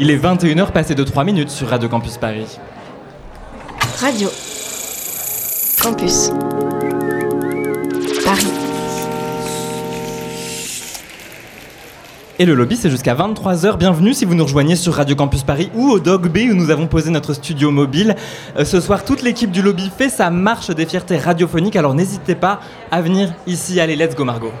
Il est 21h passé de 3 minutes sur Radio Campus Paris. Radio. Campus. Paris. Et le lobby, c'est jusqu'à 23h. Bienvenue si vous nous rejoignez sur Radio Campus Paris ou au Dog B où nous avons posé notre studio mobile. Euh, ce soir, toute l'équipe du lobby fait sa marche des fiertés radiophoniques, alors n'hésitez pas à venir ici. Allez, let's go Margot.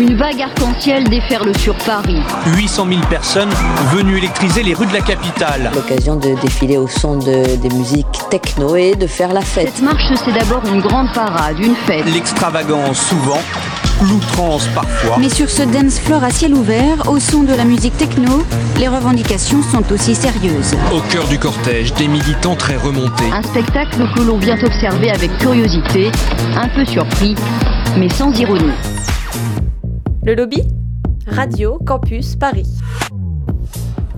Une vague arc-en-ciel déferle sur Paris. 800 000 personnes venues électriser les rues de la capitale. L'occasion de défiler au son de, des musiques techno et de faire la fête. Cette marche, c'est d'abord une grande parade, une fête. L'extravagance souvent, l'outrance parfois. Mais sur ce dance floor à ciel ouvert, au son de la musique techno, les revendications sont aussi sérieuses. Au cœur du cortège, des militants très remontés. Un spectacle que l'on vient observer avec curiosité, un peu surpris, mais sans ironie. Le lobby Radio Campus Paris.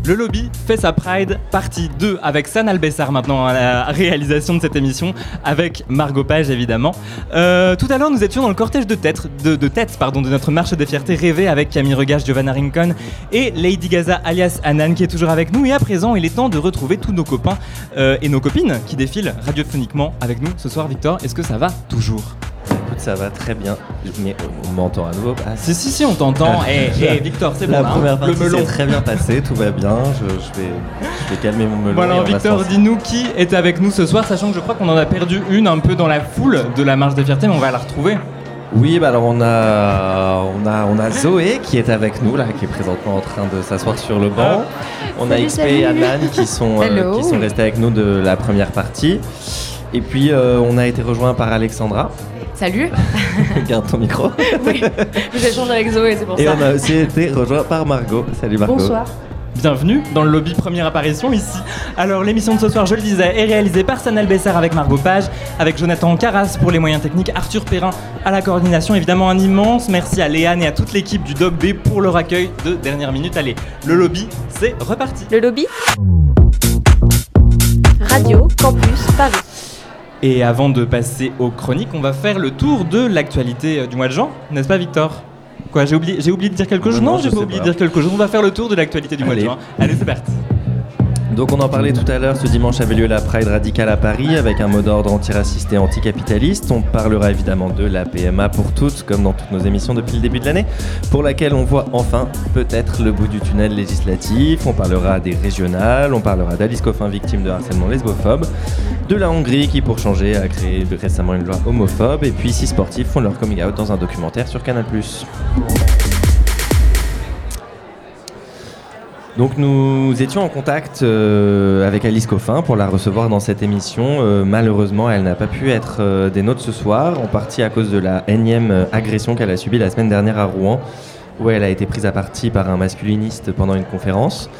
Le lobby fait sa Pride partie 2 avec San Albessar maintenant à la réalisation de cette émission avec Margot Page évidemment. Euh, tout à l'heure nous étions dans le cortège de tête de, tête pardon de notre marche des fiertés rêvée avec Camille Regage, Giovanna Rincon et Lady Gaza alias Anan qui est toujours avec nous et à présent il est temps de retrouver tous nos copains euh, et nos copines qui défilent radiophoniquement avec nous ce soir Victor. Est-ce que ça va toujours? Écoute, ça va très bien. Mais on m'entend à nouveau Ah, Si si si on t'entend. Et Victor c'est bon. La hein, première le partie melon. s'est très bien passée, tout va bien. Je, je vais, je vais calmer mon melon. Bon alors Victor, dis-nous qui est avec nous ce soir, sachant que je crois qu'on en a perdu une un peu dans la foule de la marche des fiertés, mais on va la retrouver. Oui, bah alors on a, on a, on a Zoé qui est avec nous là, qui est présentement en train de s'asseoir sur le banc. On a XP et. Anan qui sont, euh, qui sont restés avec nous de la première partie. Et puis euh, on a été rejoint par Alexandra. Salut Garde ton micro. Oui, j'échange avec Zoé, c'est pour Et ça. on a aussi été rejoint par Margot. Salut Margot. Bonsoir. Bienvenue dans le lobby première apparition ici. Alors l'émission de ce soir, je le disais, est réalisée par Sanel Bessar avec Margot Page, avec Jonathan Carras pour les moyens techniques, Arthur Perrin à la coordination. Évidemment un immense merci à Léane et à toute l'équipe du Dog B pour leur accueil de dernière minute. Allez, le lobby, c'est reparti. Le lobby Radio Campus Paris. Et avant de passer aux chroniques, on va faire le tour de l'actualité euh, du mois de juin, n'est-ce pas Victor? Quoi, j'ai oublié, oublié de dire quelque chose? Non, j'ai pas oublié de dire quelque chose. On va faire le tour de l'actualité du mois de juin. Allez, c'est parti. Donc on en parlait tout à l'heure, ce dimanche avait lieu la Pride radicale à Paris avec un mot d'ordre antiraciste et anticapitaliste. On parlera évidemment de la PMA pour toutes, comme dans toutes nos émissions depuis le début de l'année, pour laquelle on voit enfin peut-être le bout du tunnel législatif. On parlera des régionales, on parlera d'Alice Coffin victime de harcèlement lesbophobe, de la Hongrie qui pour changer a créé récemment une loi homophobe, et puis six sportifs font leur coming out dans un documentaire sur Canal+. Donc nous étions en contact euh, avec Alice Coffin pour la recevoir dans cette émission. Euh, malheureusement, elle n'a pas pu être euh, des nôtres ce soir, en partie à cause de la énième agression qu'elle a subie la semaine dernière à Rouen, où elle a été prise à partie par un masculiniste pendant une conférence.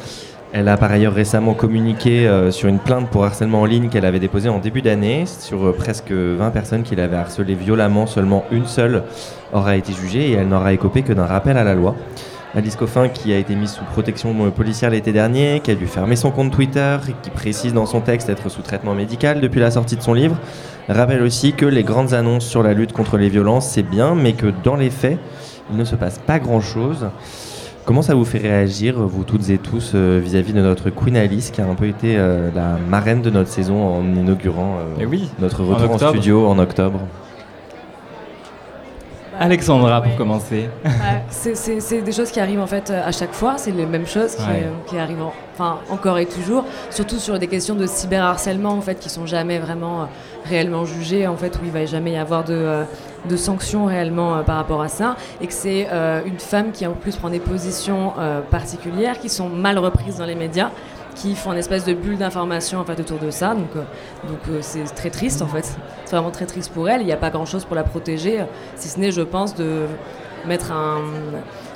Elle a par ailleurs récemment communiqué sur une plainte pour harcèlement en ligne qu'elle avait déposée en début d'année sur presque 20 personnes qui l'avaient harcelée violemment. Seulement une seule aura été jugée et elle n'aura écopé que d'un rappel à la loi. Alice Coffin, qui a été mise sous protection euh, policière l'été dernier, qui a dû fermer son compte Twitter, qui précise dans son texte être sous traitement médical depuis la sortie de son livre, rappelle aussi que les grandes annonces sur la lutte contre les violences, c'est bien, mais que dans les faits, il ne se passe pas grand-chose. Comment ça vous fait réagir, vous toutes et tous, euh, vis-à-vis de notre Queen Alice, qui a un peu été euh, la marraine de notre saison en inaugurant euh, oui, notre retour en, studio en octobre? Alexandra pour commencer. C'est- des choses qui arrivent en fait euh, à chaque fois, c'est les mêmes choses qui, euh, qui arrivent en- enfin, encore et toujours, surtout sur des questions de cyberharcèlement en fait qui sont jamais vraiment euh, réellement jugées en fait où il va jamais y avoir de, euh, de sanctions réellement euh, par rapport à ça. Et que c'est une femme qui en plus prend des positions particulières qui sont mal reprises dans les médias qui font une espèce de bulle d'information en fait autour de ça. Donc euh, euh, c'est très triste en fait. C'est vraiment très triste pour elle. Il n'y a pas grand chose pour la protéger si ce n'est je pense de mettre un,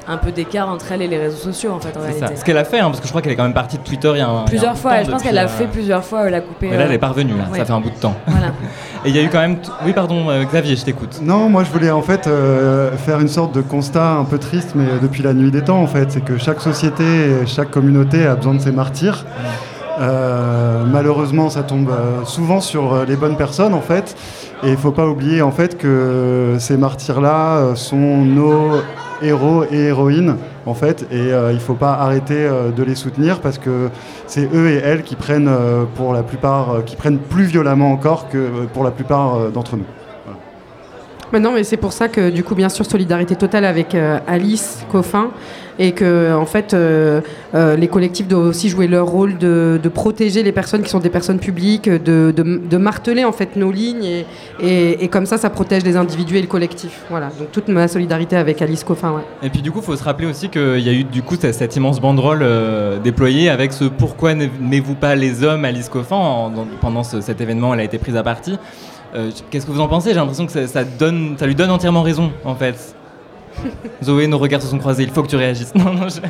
un peu d'écart entre elle et les réseaux sociaux en fait en C'est réalité ça. Ce qu'elle a fait, hein, parce que je crois qu'elle est quand même partie de Twitter il y a un. il y a un plusieurs fois temps je pense qu'elle a euh, fait plusieurs fois elle a coupé Mais là, elle euh, est parvenue, là. ouais. ça fait un bout de temps. voilà Et il y a eu quand même. t- Oui, pardon, euh, Xavier, je t'écoute. Non, moi je voulais en fait euh, faire une sorte de constat un peu triste, mais depuis la nuit des temps en fait, c'est que chaque société, chaque communauté a besoin de ses martyrs. Euh, malheureusement, ça tombe euh, souvent sur euh, les bonnes personnes en fait, et il faut pas oublier en fait que ces martyrs-là euh, sont nos héros et héroïnes en fait, et euh, il faut pas arrêter euh, de les soutenir parce que c'est eux et elles qui prennent euh, pour la plupart, qui prennent plus violemment encore que pour la plupart d'entre nous. Mais non, mais c'est pour ça que du coup, bien sûr, solidarité totale avec Alice Coffin et que en fait, euh, euh, les collectifs doivent aussi jouer leur rôle de, protéger les personnes qui sont des personnes publiques, de, marteler en fait nos lignes et, comme ça, ça protège les individus et le collectif. Voilà. Donc toute ma solidarité avec Alice Coffin. Et puis du coup, il faut se rappeler aussi qu'il y a eu du coup cette, immense banderole euh, déployée avec ce pourquoi n'aimez-vous pas les hommes Alice Coffin pendant ce- cet événement, elle a été prise à partie. Qu'est-ce que vous en pensez? J'ai l'impression que ça lui donne entièrement raison en fait. Zoé, nos regards se sont croisés. Il faut que tu réagisses. Non, non, je-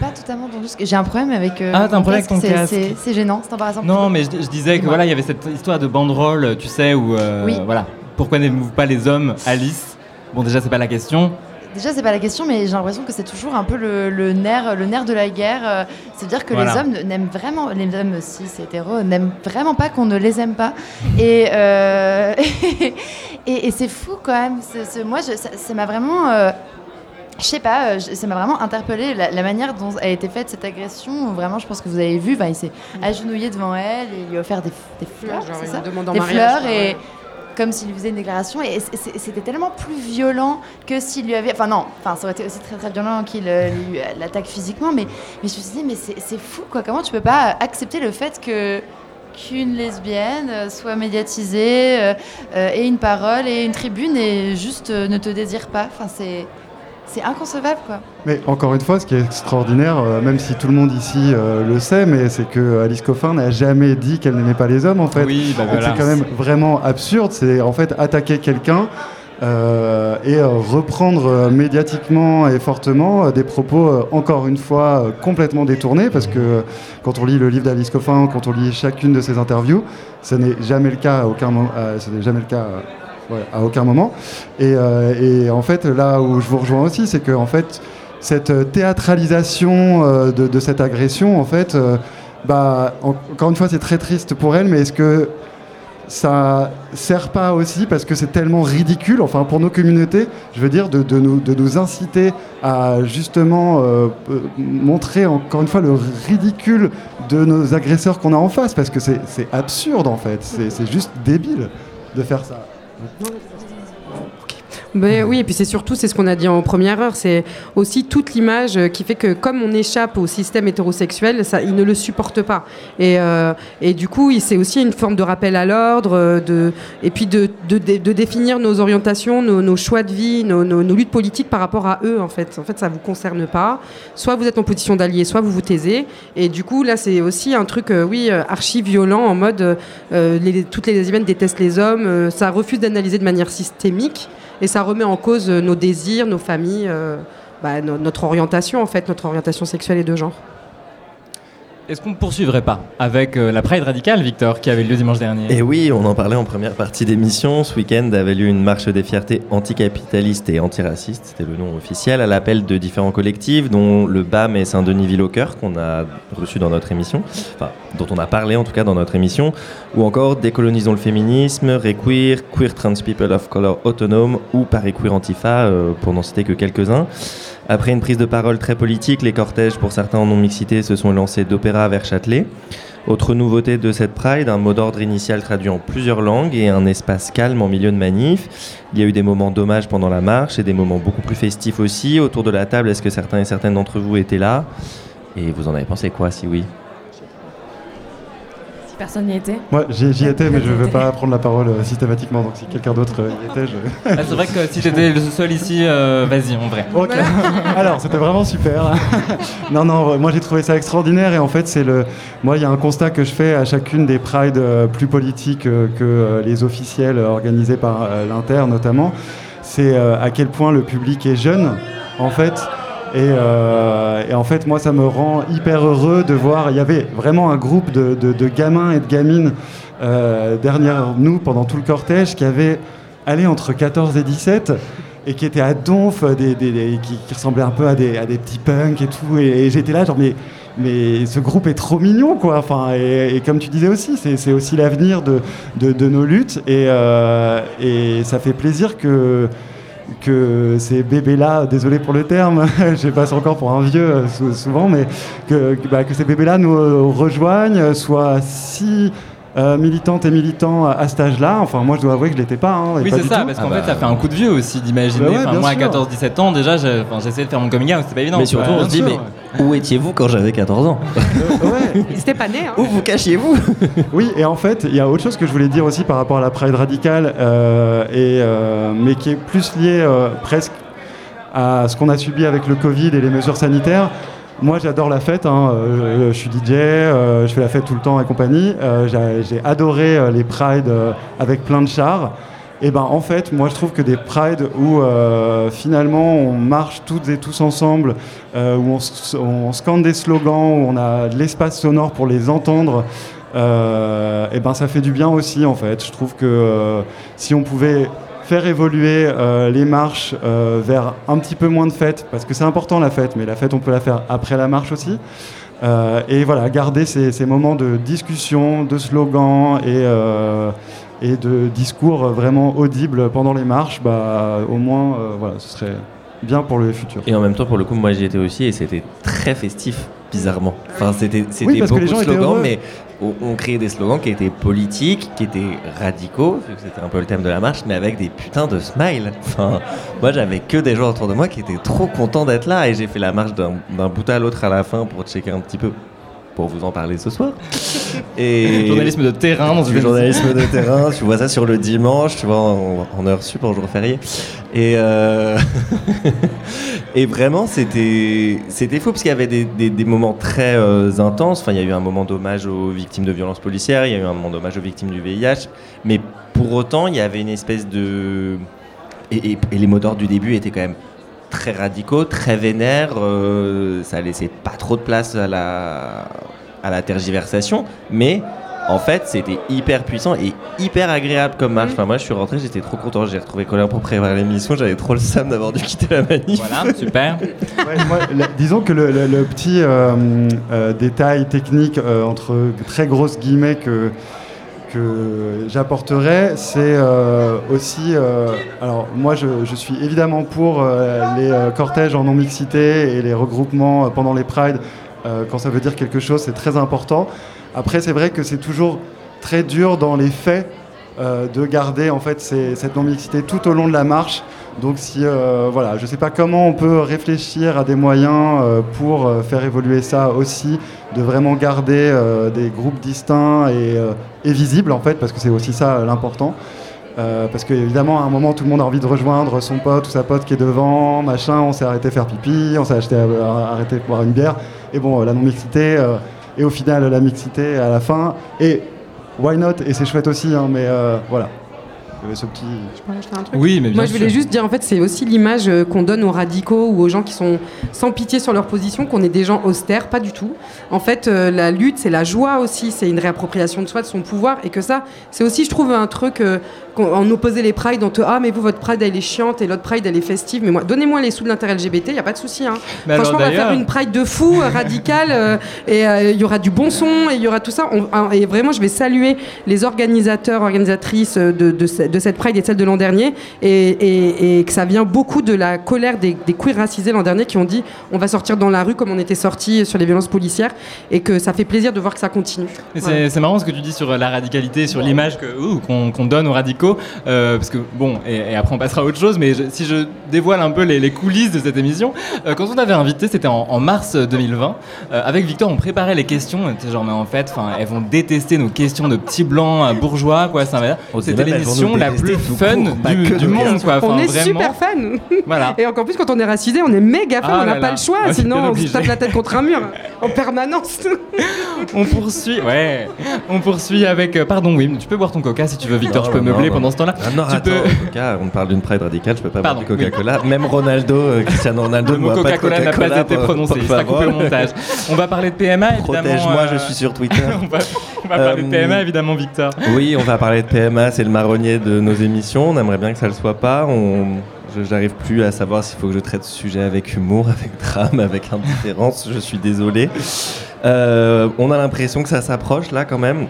Pas totalement entendu. J'ai un problème avec. euh, Ah, t'as un problème avec ton C'est- casque. c'est- gênant. C'est embarrassant. Non, mais je, je disais que voilà, il y avait cette histoire de banderole, tu sais, où euh, Oui. voilà, pourquoi n'aimez-vous pas les hommes, Alice? Bon, déjà, c'est pas la question. Déjà, c'est pas la question, mais j'ai l'impression que c'est toujours un peu le, le nerf, le nerf de la guerre. euh, C'est-à-dire que Voilà. les hommes n'aiment vraiment, les hommes cis hétéros n'aiment vraiment pas qu'on ne les aime pas. Et, euh, et, et c'est fou quand même. C'est- c'est- moi, je- ça m'a vraiment. euh, je sais pas, euh, je- ça m'a vraiment interpellé la, la manière dont a été faite cette agression. Vraiment, je pense que vous avez vu, ben, il s'est agenouillé devant elle et il lui a offert des, fleurs, genre c'est une ça demande en Des mariage, fleurs quoi, et ouais. Comme s'il faisait une déclaration et c'était tellement plus violent que s'il lui avait enfin non enfin ça aurait été aussi très très violent qu'il euh, euh, l'attaque physiquement mais mais je me suis dit mais c'est fou quoi. Comment tu peux pas accepter le fait que qu'une lesbienne euh, soit médiatisée euh, euh, ait une parole et une tribune et juste euh, ne te désire pas? Enfin c'est c'est inconcevable quoi Mais encore une fois, ce qui est extraordinaire, euh, même si tout le monde ici euh, le sait, mais c'est que Alice Coffin n'a jamais dit qu'elle n'aimait pas les hommes, en fait. Oui, bah Donc voilà. C'est quand même vraiment absurde. C'est en fait attaquer quelqu'un. euh, et euh, reprendre euh, médiatiquement et fortement euh, des propos euh, encore une fois euh, complètement détournés parce que euh, quand on lit le livre d'Alice Coffin, quand on lit chacune de ses interviews, ce n'est jamais le cas à aucun moment. euh, ce n'est jamais le cas. À aucun moment. Et, euh, et en fait, là où je vous rejoins aussi, c'est que en fait, cette euh, théâtralisation euh, de, cette agression, en fait, bah, en- encore une fois, c'est très triste pour elle, mais est-ce que ça sert pas aussi parce que c'est tellement ridicule, enfin pour nos communautés, je veux dire, de, nous, inciter à justement montrer encore une fois le ridicule de nos agresseurs qu'on a en face, parce que c'est absurde en fait, c'est juste débile de faire ça. Mm-hmm. Ben oui, et puis c'est surtout, c'est ce qu'on a dit en première heure, c'est aussi toute l'image qui fait que comme on échappe au système hétérosexuel, ça, il ne le supporte pas. Et, euh, et du coup, c'est aussi une forme de rappel à l'ordre, euh, de, et puis de, de, de- définir nos orientations, nos, nos choix de vie, nos, nos- luttes politiques par rapport à eux, en fait. En fait, ça vous concerne pas. Soit vous êtes en position d'allié, soit vous vous taisez. Et du coup, là, c'est aussi un truc, euh, oui, euh, archi violent, en mode euh, les- toutes les lesbiennes détestent les hommes, ça refuse d'analyser de manière systémique et ça remet en cause euh, nos désirs, nos familles, euh, bah, no- notre orientation en fait, notre orientation sexuelle et de genre. Est-ce qu'on ne poursuivrait pas avec euh, la Pride radicale, Victor, qui avait lieu dimanche dernier? Et oui, on en parlait en première partie d'émission. Ce week-end avait lieu une marche des fiertés anticapitaliste et antiraciste, c'était le nom officiel, à l'appel de différents collectifs, dont le BAM et Saint-Denis-Ville au cœur, qu'on a reçu dans notre émission, enfin, dont on a parlé en tout cas dans notre émission, ou encore Décolonisons le féminisme, Requeer, Queer Trans People of Color Autonome ou Paris Queer Antifa, euh, pour n'en citer que quelques-uns. Après une prise de parole très politique, les cortèges, pour certains en non-mixité, se sont lancés d'opéra vers Châtelet. Autre nouveauté de cette Pride, un mot d'ordre initial traduit en plusieurs langues et un espace calme en milieu de manif. Il y a eu des moments d'hommage pendant la marche et des moments beaucoup plus festifs aussi. Autour de la table, est-ce que certains et certaines d'entre vous étaient là? Et vous en avez pensé quoi, si oui? Personne n'y était. Moi, j'y étais, mais je ne veux pas prendre la parole euh, systématiquement. Donc, si quelqu'un d'autre euh, y était, je. Ah, c'est vrai que si t'étais le seul ici, euh, vas-y, en vrai. Ok. Alors, c'était vraiment super. non, non, moi j'ai trouvé ça extraordinaire et en fait, c'est le. Moi, il y a un constat que je fais à chacune des prides plus politiques que les officiels euh, organisés par l'Inter notamment. C'est à quel point le public est jeune, en fait. Et, euh, et en fait, moi, ça me rend hyper heureux de voir. Il y avait vraiment un groupe de, gamins et de gamines euh, derrière nous pendant tout le cortège qui avaient allé entre 14 et 17 et qui étaient à donf, qui, qui ressemblaient un peu à des, petits punks et tout. Et, j'étais là, genre, mais, mais ce groupe est trop mignon, quoi. Enfin, et, comme tu disais aussi, c'est aussi l'avenir de, de, nos luttes. Et, euh, et ça fait plaisir que que ces bébés-là, désolé pour le terme, je passe encore pour un vieux euh, sou- souvent, mais que, que, bah, ces bébés-là nous euh, rejoignent, soient si euh, militantes et militants à, à cet âge-là. Enfin, moi, je dois avouer que je l'étais pas. hein, Oui, pas c'est du ça, tout. parce qu'en fait, ça fait un coup de vieux aussi d'imaginer. Bah ouais, Enfin, bien moi, à sûr. 14-17 ans, déjà, j'ai- enfin, j'essayais de faire mon coming out, c'était pas évident. Mais surtout, on se dit, mais où étiez-vous quand j'avais 14 ans? C'était pas né. Hein. Où vous cachiez-vous? Oui, et en fait, il y a autre chose que je voulais dire aussi par rapport à la Pride radicale, euh, et, euh, mais qui est plus lié euh, presque à ce qu'on a subi avec le Covid et les mesures sanitaires. Moi, j'adore la fête. hein, euh, je, je suis DJ, euh, je fais la fête tout le temps et compagnie. Euh, j'ai- adoré les Prides avec plein de chars. Et ben, en fait, moi, je trouve que des Prides où euh, finalement on marche toutes et tous ensemble, euh, où on, on scande des slogans, où on a de l'espace sonore pour les entendre, euh, et ben ça fait du bien aussi en fait. Je trouve que si on pouvait faire évoluer euh, les marches euh, vers un petit peu moins de fêtes, parce que c'est important la fête, mais la fête on peut la faire après la marche aussi. Euh, et voilà, garder ces, ces moments de discussion, de slogans et, et de discours vraiment audibles pendant les marches, bah, au moins, voilà, ce serait bien pour le futur. Et en même temps, pour le coup, moi j'y étais aussi et c'était très festif, bizarrement. Enfin, c'était c'était Oui, parce que beaucoup les gens de slogans, mais on, créait des slogans qui étaient politiques, qui étaient radicaux, c'était un peu le thème de la marche, mais avec des putains de smiles. Moi j'avais que des gens autour de moi qui étaient trop contents d'être là et j'ai fait la marche d'un bout à l'autre à la fin pour checker un petit peu. Pour vous en parler ce soir. Et Journalisme de terrain dans Du journalisme de terrain, tu vois ça sur le dimanche, tu vois, en, en heure sup, en jour férié. Et, euh, et vraiment, c'était c'était fou parce qu'il y avait des, des- des moments très euh, intenses. Enfin, il y a eu un moment d'hommage aux victimes de violences policières, il y a eu un moment d'hommage aux victimes du VIH. Mais pour autant, il y avait une espèce de. Et, et- et les mots d'ordre du début étaient quand même très radicaux, très vénères. euh, ça laissait pas trop de place à la, à la tergiversation. Mais en fait, c'était hyper puissant et hyper agréable comme marche. Enfin, moi, je suis rentré, j'étais trop content. J'ai retrouvé Colin pour préparer l'émission. J'avais trop le seum d'avoir dû quitter la manif. Voilà, super. Ouais, moi, la- disons que le, le- le petit euh, euh, détail technique euh, entre très grosses guillemets que, que j'apporterais, c'est euh, aussi. euh, alors, moi, je, je suis évidemment pour euh, les cortèges en non-mixité et les regroupements pendant les prides. quand ça veut dire quelque chose, c'est très important. Après, c'est vrai que c'est toujours très dur dans les faits euh, de garder en fait cette non-mixité tout au long de la marche. Donc si euh, voilà, je sais pas comment on peut réfléchir à des moyens euh, pour faire évoluer ça aussi, de vraiment garder des groupes distincts et, visibles en fait, parce que c'est aussi ça l'important. Parce qu'évidemment, à un moment, tout le monde a envie de rejoindre son pote ou sa pote qui est devant, machin. On s'est arrêté faire pipi, on s'est arrêté boire une bière. Et bon, la non-mixité, et au final, la mixité à la fin. Et why not? Et c'est chouette aussi, hein, mais euh, voilà. Il y avait ce petit. Oui, mais bien Moi, je voulais sûr. juste dire, en fait, c'est aussi l'image euh, qu'on donne aux radicaux ou aux gens qui sont sans pitié sur leur position, qu'on est des gens austères, pas du tout. En fait, euh, la lutte, c'est la joie aussi, c'est une réappropriation de soi, de son pouvoir, et que ça, c'est aussi, je trouve, un truc, euh, en opposé les prides, on te ah, mais vous, votre pride, elle est chiante, et l'autre pride, elle est festive, mais moi, donnez-moi les sous de l'intérêt LGBT, il n'y a pas de souci. Hein. Franchement, on va faire une pride de fou, euh, radicale, euh, et euh, il y aura du bon son, et il y aura tout ça. On- hein, et vraiment, je vais saluer les organisateurs, organisatrices euh, de, de, ce- de cette pride et de celle de l'an dernier, et, et- et que ça vient beaucoup de la colère des, des queers racisés l'an dernier qui ont dit on va sortir dans la rue comme on était sorti sur les violences policières, et que ça fait plaisir de voir que ça continue. C'est- marrant ce que tu dis sur la radicalité, sur l'image qu'on donne aux radicaux, euh, parce que bon, et, et après on passera à autre chose, mais je- si je dévoile un peu les, les coulisses de cette émission, euh, quand on t'avait invité, c'était en, en mars 2020, euh, avec Victor, on préparait les questions, on était genre mais en fait, elles vont détester nos questions de petits blancs bourgeois, quoi, ça C'était vont l'émission la plus fun court, du, monde, quoi. on est vraiment. super fan Voilà. Et encore plus quand on est racisé, on est méga fan, Ah on n'a pas là. le choix, Ouais, sinon on se tape la tête contre un mur en permanence. On poursuit, ouais. On poursuit avec. euh, pardon, oui, tu peux boire ton coca si tu veux, Victor. Je peux meubler. Pendant ce temps-là. Ah non, tu attends, peux. Coca, on parle d'une pride radicale, je peux pas boire du Coca-Cola. Même Ronaldo, euh, Cristiano Ronaldo, Le ne mot Coca-Cola n'a pas été prononcé, il sera coupé au montage. On va parler de PMA, évidemment. Protège-moi, euh, je suis sur Twitter. on va, on va parler de Euh, PMA, évidemment, Victor. Oui, on va parler de PMA, c'est le marronnier de nos émissions. On aimerait bien que ça le soit pas. On... je- J'arrive plus à savoir s'il faut que je traite ce sujet avec humour, avec drame, avec indifférence. Je suis désolé. Euh, on a l'impression que ça s'approche là quand même.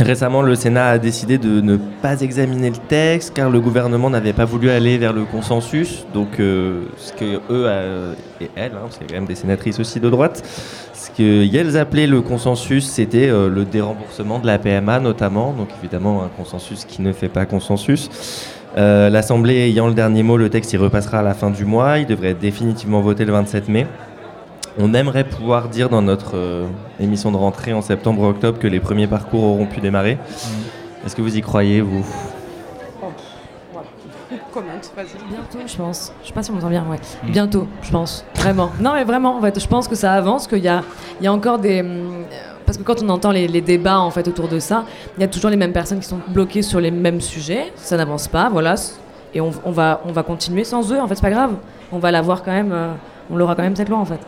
Récemment, le Sénat a décidé de ne pas examiner le texte car le gouvernement n'avait pas voulu aller vers le consensus. Donc, euh, ce que eux euh, et elles, hein, parce qu'il y a quand même des sénatrices aussi de droite, ce qu'elles appelaient le consensus, c'était euh, le déremboursement de la PMA notamment. Donc, évidemment, un consensus qui ne fait pas consensus. L'Assemblée ayant le dernier mot, le texte y repassera à la fin du mois. Il devrait définitivement voté le 27 mai. On aimerait pouvoir dire dans notre euh, émission de rentrée en septembre-octobre que les premiers parcours auront pu démarrer. Est-ce que vous y croyez, vous? Commente, vas-y. Bientôt, je pense. Je sais pas si on m'entend bien, ouais. Bientôt, je pense. Vraiment. Non, mais vraiment, en fait, je pense que ça avance, qu'il y a, il y a encore des. hum, Parce que quand on entend les, les débats en fait autour de ça, il y a toujours les mêmes personnes qui sont bloquées sur les mêmes sujets. Ça n'avance pas, voilà. Et on, on va, on va continuer sans eux. En fait, c'est pas grave. On va l'avoir quand même. euh, on l'aura quand même cette loi, en fait.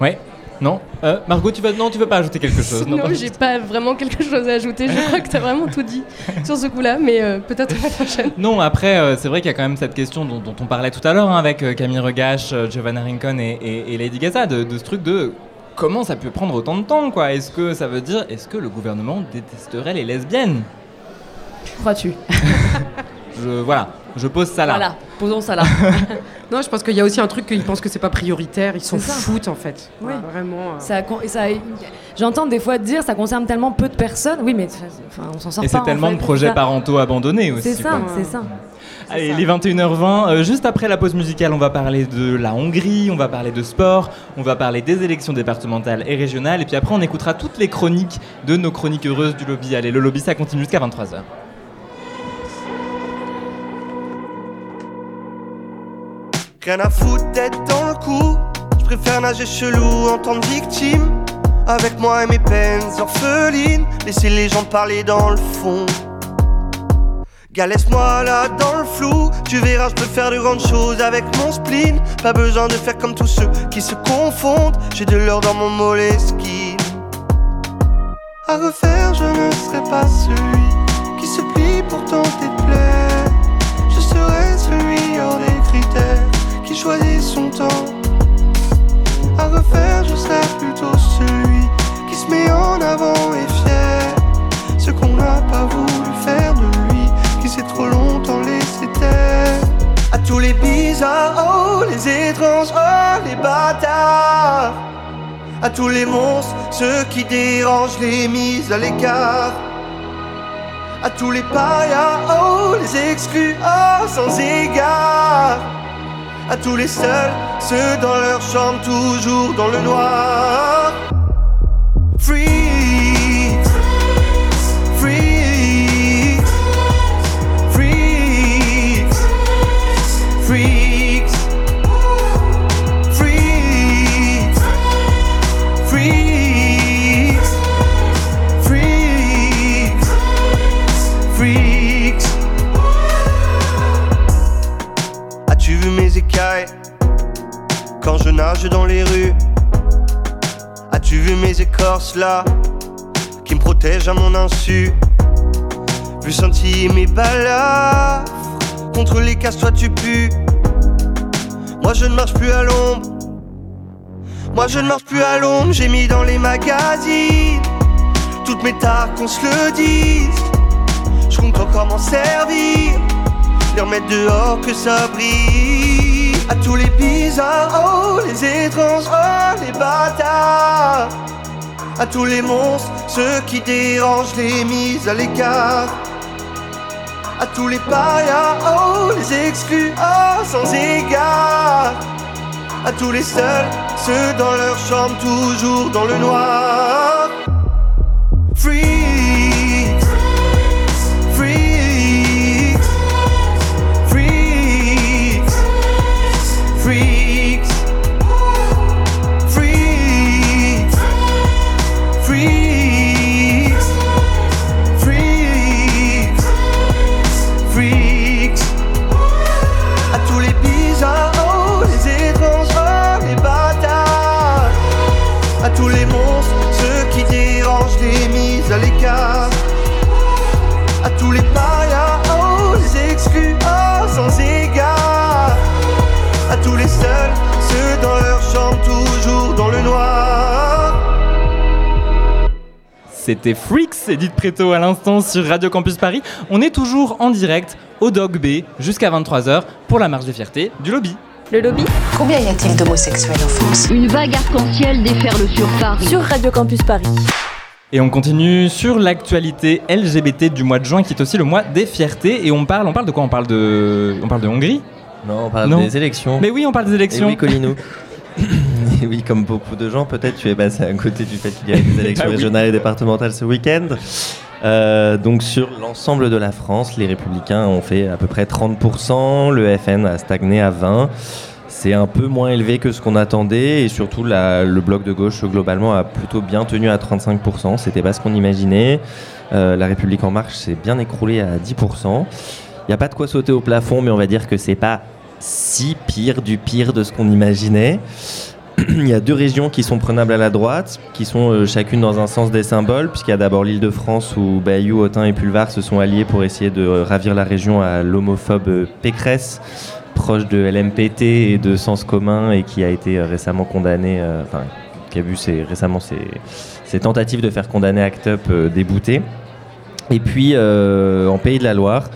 Ouais Non Euh, Margot, tu veux, non, tu veux pas ajouter quelque chose? Non, pas- j'ai pas vraiment quelque chose à ajouter. Je crois que t'as vraiment tout dit sur ce coup-là, mais euh, peut-être la prochaine. Non, après, euh, c'est vrai qu'il y a quand même cette question dont, dont on parlait tout à l'heure hein, avec euh, Camille Regache, euh, Giovanna Rincon et, et- et Lady Gaza, de, de ce truc de comment ça peut prendre autant de temps, quoi? Est-ce que ça veut dire, est-ce que le gouvernement détesterait les lesbiennes? Crois-tu? Je, voilà, je pose ça là. Voilà, posons ça là. Non, je pense qu'il y a aussi un truc qu'ils pensent que c'est pas prioritaire, ils s'en foutent en fait. Oui. Ouais, vraiment. euh. Ça, con- et ça, j'entends des fois dire ça concerne tellement peu de personnes. Oui, mais enfin, on s'en sort Et c'est en tellement fait, de projets parentaux abandonnés aussi. C'est ça, c'est ça. Allez, les 21h20, euh, juste après la pause musicale, on va parler de la Hongrie, on va parler de sport, on va parler des élections départementales et régionales, et puis après on écoutera toutes les chroniques de nos chroniques heureuses du lobby. Allez, le lobby ça continue jusqu'à 23h. Rien à foutre d'être dans le coup. Je préfère nager chelou en tant que victime. Avec moi et mes peines orphelines. Laisser les gens parler dans le fond. Gars, laisse-moi là dans le flou. Tu verras, je peux faire de grandes choses avec mon spleen. Pas besoin de faire comme tous ceux qui se confondent. J'ai de l'or dans mon moleskine. À refaire, je ne serai pas celui qui se plie pour tenter de plaire. Qui choisit son temps. À refaire, je serai plutôt celui qui se met en avant et fier. Ce qu'on n'a pas voulu faire de lui, qui s'est trop longtemps laissé taire. À tous les bizarres, oh, les étranges, oh, les bâtards. À tous les monstres, ceux qui dérangent les mises à l'écart. À tous les parias, oh, les exclus, oh, sans égard. À tous les seuls, ceux dans leur chambre, toujours dans le noir. Dans les rues As-tu vu mes écorces là qui me protègent à mon insu? Vu sentir mes balafres contre les casse toi tu pues. Moi je ne marche plus à l'ombre. Moi je ne marche plus à l'ombre, j'ai mis dans les magazines toutes mes tares qu'on se le dise. Je compte encore m'en servir les remettre dehors que ça brille. À tous les bizarres, oh, les étranges, oh, les bâtards. À tous les monstres, ceux qui dérangent les mises à l'écart. À tous les parias, oh, les exclus, oh, sans égard. À tous les seuls, ceux dans leur chambre, toujours dans le noir. C'était Freaks, Edith Preto à l'instant sur Radio Campus Paris. On est toujours en direct au Dog B jusqu'à 23h pour la marche des fiertés du lobby. Le lobby Combien y a-t-il d'homosexuels en France? Une vague arc-en-ciel déferle sur Paris. Sur Radio Campus Paris. Et on continue sur l'actualité LGBT du mois de juin qui est aussi le mois des fiertés et on parle on parle de quoi? On parle de on parle de Hongrie? Non, on parle Non. des élections. Mais oui, on parle des Et élections. oui, Colinou. Et oui, comme beaucoup de gens, peut-être tu es passé à côté du fait qu'il y a des élections Ah oui. régionales et départementales ce week-end. Euh, donc sur l'ensemble de la France, les républicains ont fait à peu près 30%, le FN a stagné à 20%. C'est un peu moins élevé que ce qu'on attendait et surtout la- le bloc de gauche globalement a plutôt bien tenu à 35%. C'était pas ce qu'on imaginait. Euh, la République en marche s'est bien écroulée à 10%. Il n'y a pas de quoi sauter au plafond, mais on va dire que c'est pas si pire du pire de ce qu'on imaginait. Il y a deux régions qui sont prenables à la droite, qui sont euh, chacune dans un sens des symboles, puisqu'il y a d'abord l'île de France où Bayou, Autun et Pulvar se sont alliés pour essayer de euh, ravir la région à l'homophobe euh, Pécresse, proche de LMPT et de Sens commun, et qui a été récemment condamné, enfin, qui a vu récemment ses, ses tentatives de faire condamner Act Up déboutées. Et puis, en Pays de la Loire,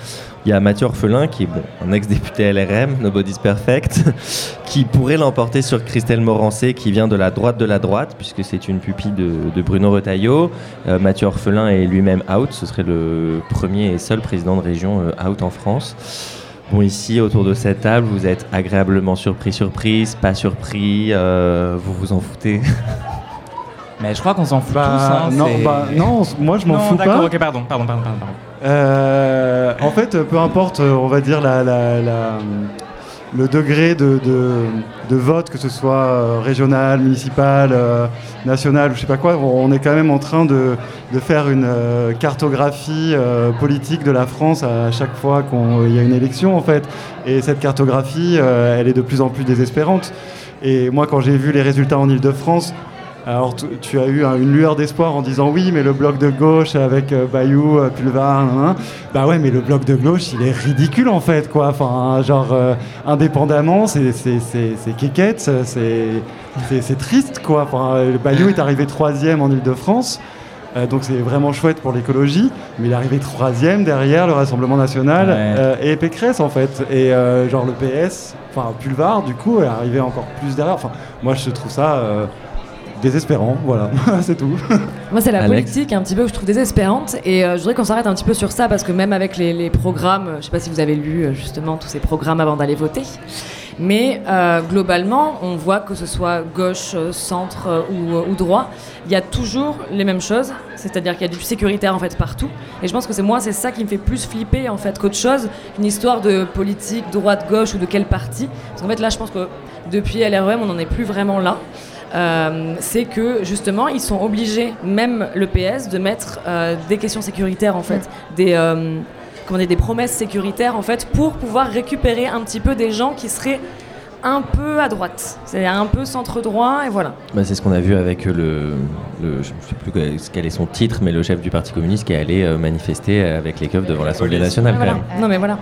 il y a Mathieu Orphelin, qui est bon, un ex-député LRM, Nobody's Perfect, qui pourrait l'emporter sur Christelle Morancé, qui vient de la droite de la droite, puisque c'est une pupille de, de Bruno Retailleau. Euh, Mathieu Orphelin est lui-même out, ce serait le premier et seul président de région euh, out en France. Bon, ici, autour de cette table, vous êtes agréablement surpris, surprise, pas surpris, euh, vous vous en foutez? Mais je crois qu'on s'en fout Bah, tous. hein, non, bah, non, moi je m'en fous d'accord, pas. ok, pardon, pardon, pardon, pardon. pardon. Euh, en fait, peu importe, on va dire le degré de, vote, que ce soit euh, régional, municipal, euh, national ou je sais pas quoi, on est quand même en train de, faire une cartographie politique de la France à chaque fois qu'il y a une élection en fait. Et cette cartographie, elle est de plus en plus désespérante. Et moi, quand j'ai vu les résultats en Ile-de-France, alors tu, tu as eu hein, une lueur d'espoir en disant oui, mais le bloc de gauche avec euh, Bayou, euh, Pulvar, nan. bah ouais, mais le bloc de gauche, il est ridicule en fait, quoi. Enfin, genre euh, indépendamment, c'est c'est c'est c'est kékette, c'est triste, quoi. Enfin, Bayou est arrivé troisième en Île-de-France. euh, donc c'est vraiment chouette pour l'écologie, mais il est arrivé troisième derrière le Rassemblement National Ouais. et Pécresse en fait. Et genre le PS, enfin Pulvar du coup est arrivé encore plus derrière. Enfin, moi je trouve ça désespérant, voilà, c'est tout. Moi, c'est la Alex politique un petit peu que je trouve désespérante. Et euh, je voudrais qu'on s'arrête un petit peu sur ça parce que même avec les, les programmes, euh, je sais pas si vous avez lu euh, justement tous ces programmes avant d'aller voter. Mais euh, globalement, on voit que ce soit gauche, centre ou, ou droit, il y a toujours les mêmes choses, c'est-à-dire qu'il y a du sécuritaire en fait partout. Et je pense que c'est moi, c'est ça qui me fait plus flipper en fait qu'autre chose, une histoire de politique droite-gauche ou de quel parti. Parce qu'en fait là, je pense que depuis LREM, on n'en est plus vraiment là. Euh, c'est que justement ils sont obligés, même le PS, de mettre euh, des questions sécuritaires en fait, des, euh, comment dire, des promesses sécuritaires en fait, pour pouvoir récupérer un petit peu des gens qui seraient un peu à droite, c'est-à-dire un peu centre droit et voilà. Bah, c'est ce qu'on a vu avec le, le- je ne sais plus quel- quel est son titre, mais le chef du Parti communiste qui est allé euh, manifester avec les keufs devant l'Assemblée nationale. Voilà. quand même. Non mais voilà.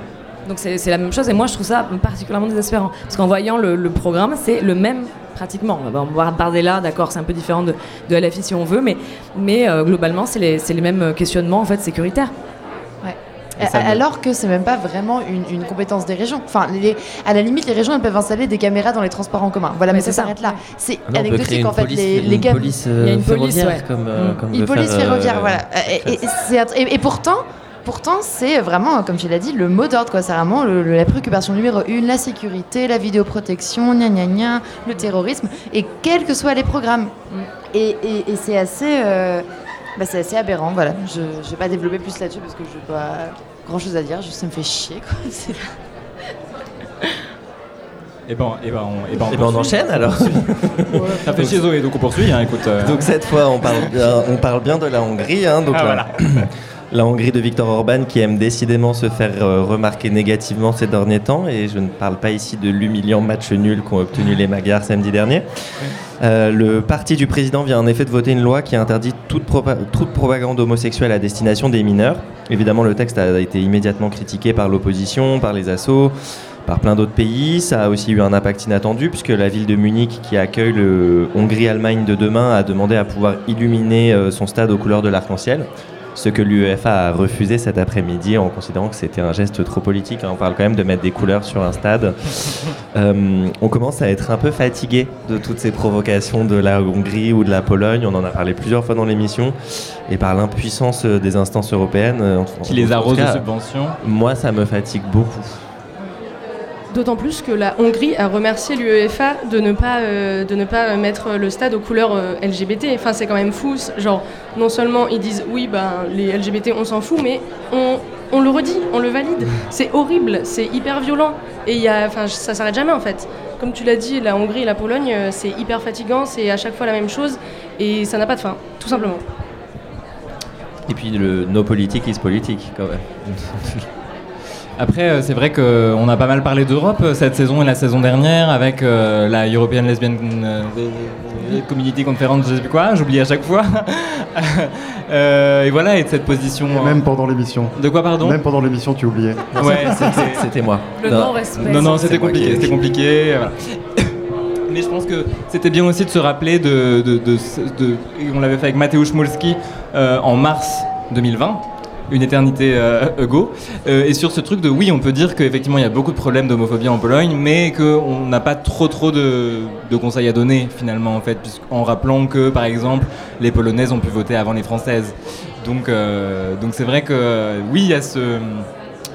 Donc c'est la même chose et moi je trouve ça particulièrement désespérant parce qu'en voyant le, le programme c'est le même pratiquement. On va voir Bardella, d'accord, c'est un peu différent de, de LFI si on veut, mais, mais euh, globalement c'est les, c'est les mêmes questionnements en fait sécuritaires. Ouais. Alors que c'est même pas vraiment une, une compétence des régions. Enfin, les- à la limite, les régions elles peuvent installer des caméras dans les transports en commun. Voilà, Mais ça s'arrête là. C'est Ah anecdotique en fait. police, les, les une police, euh, Il y a une police, ferroviaire, ouais. comme, euh, Mm. comme Une police euh, ferroviaire, voilà. Et, et- c'est un- et- et pourtant, pourtant, c'est vraiment, comme tu l'as dit, le mot d'ordre. quoi. C'est vraiment le- le- la préoccupation numéro une, la sécurité, la vidéoprotection, gna gna gna, le terrorisme, et quels que soient les programmes. Et, et- et c'est assez, euh, bah, c'est assez aberrant. Voilà. Je ne vais pas développer plus là-dessus parce que je n'ai pas grand chose à dire. Juste, ça me fait chier. Quoi. Et ben, et ben, on, et ben, Eh ben, on poursuit. enchaîne, alors. Ça fait chez Zoé, donc on poursuit. Hein, écoute, euh. Donc cette fois, on parle bien, on parle bien de la Hongrie. hein, donc Ah, voilà. la Hongrie de Viktor Orban qui aime décidément se faire euh, remarquer négativement ces derniers temps. Et je ne parle pas ici de l'humiliant match nul qu'ont obtenu les Magyars samedi dernier. Euh, le parti du président vient en effet de voter une loi qui interdit toute, propa- toute propagande homosexuelle à destination des mineurs. Évidemment, le texte a été immédiatement critiqué par l'opposition, par les assos, par plein d'autres pays. Ça a aussi eu un impact inattendu puisque la ville de Munich, qui accueille le Hongrie-Allemagne de demain, a demandé à pouvoir illuminer euh, son stade aux couleurs de l'arc-en-ciel. Ce que l'UEFA a refusé cet après-midi en considérant que c'était un geste trop politique. hein. On parle quand même de mettre des couleurs sur un stade. Euh, on commence à être un peu fatigué de toutes ces provocations de la Hongrie ou de la Pologne. On en a parlé plusieurs fois dans l'émission. Et par l'impuissance euh, des instances européennes. euh, en- Qui en les tout arrosent de subventions. Moi, ça me fatigue beaucoup. D'autant plus que la Hongrie a remercié l'UEFA de ne pas euh, de ne pas mettre le stade aux couleurs euh, LGBT. Enfin, c'est quand même fou. Genre, non seulement ils disent oui, ben les LGBT, on s'en fout, mais on, on le redit, on le valide. C'est horrible, c'est hyper violent et il enfin, ça s'arrête jamais en fait. Comme tu l'as dit, la Hongrie et la Pologne, euh, c'est hyper fatigant, c'est à chaque fois la même chose et ça n'a pas de fin, tout simplement. Et puis, le no politique is politique, quand même. Après, euh, c'est vrai qu'on a pas mal parlé d'Europe euh, cette saison et la saison dernière avec euh, la European Lesbian Community Conference, je sais plus quoi, j'oublie à chaque fois. Euh, et voilà, et de cette position. Et même pendant l'émission. De quoi, pardon Même pendant l'émission, tu oubliais. Ouais, c'était- moi. Le Non. non-respect. Non, non, c'était compliqué, ai c'était compliqué. voilà. Mais je pense que c'était bien aussi de se rappeler de. de, de, on l'avait fait avec Mateusz Molski euh, en mars 2020. Une éternité euh, ago. Euh, et sur ce truc de oui, on peut dire qu'effectivement il y a beaucoup de problèmes d'homophobie en Pologne, mais qu'on n'a pas trop trop de, de conseils à donner finalement en fait, puisqu'en rappelant que par exemple les Polonaises ont pu voter avant les Françaises. Donc euh, donc c'est vrai que oui, il y a ce.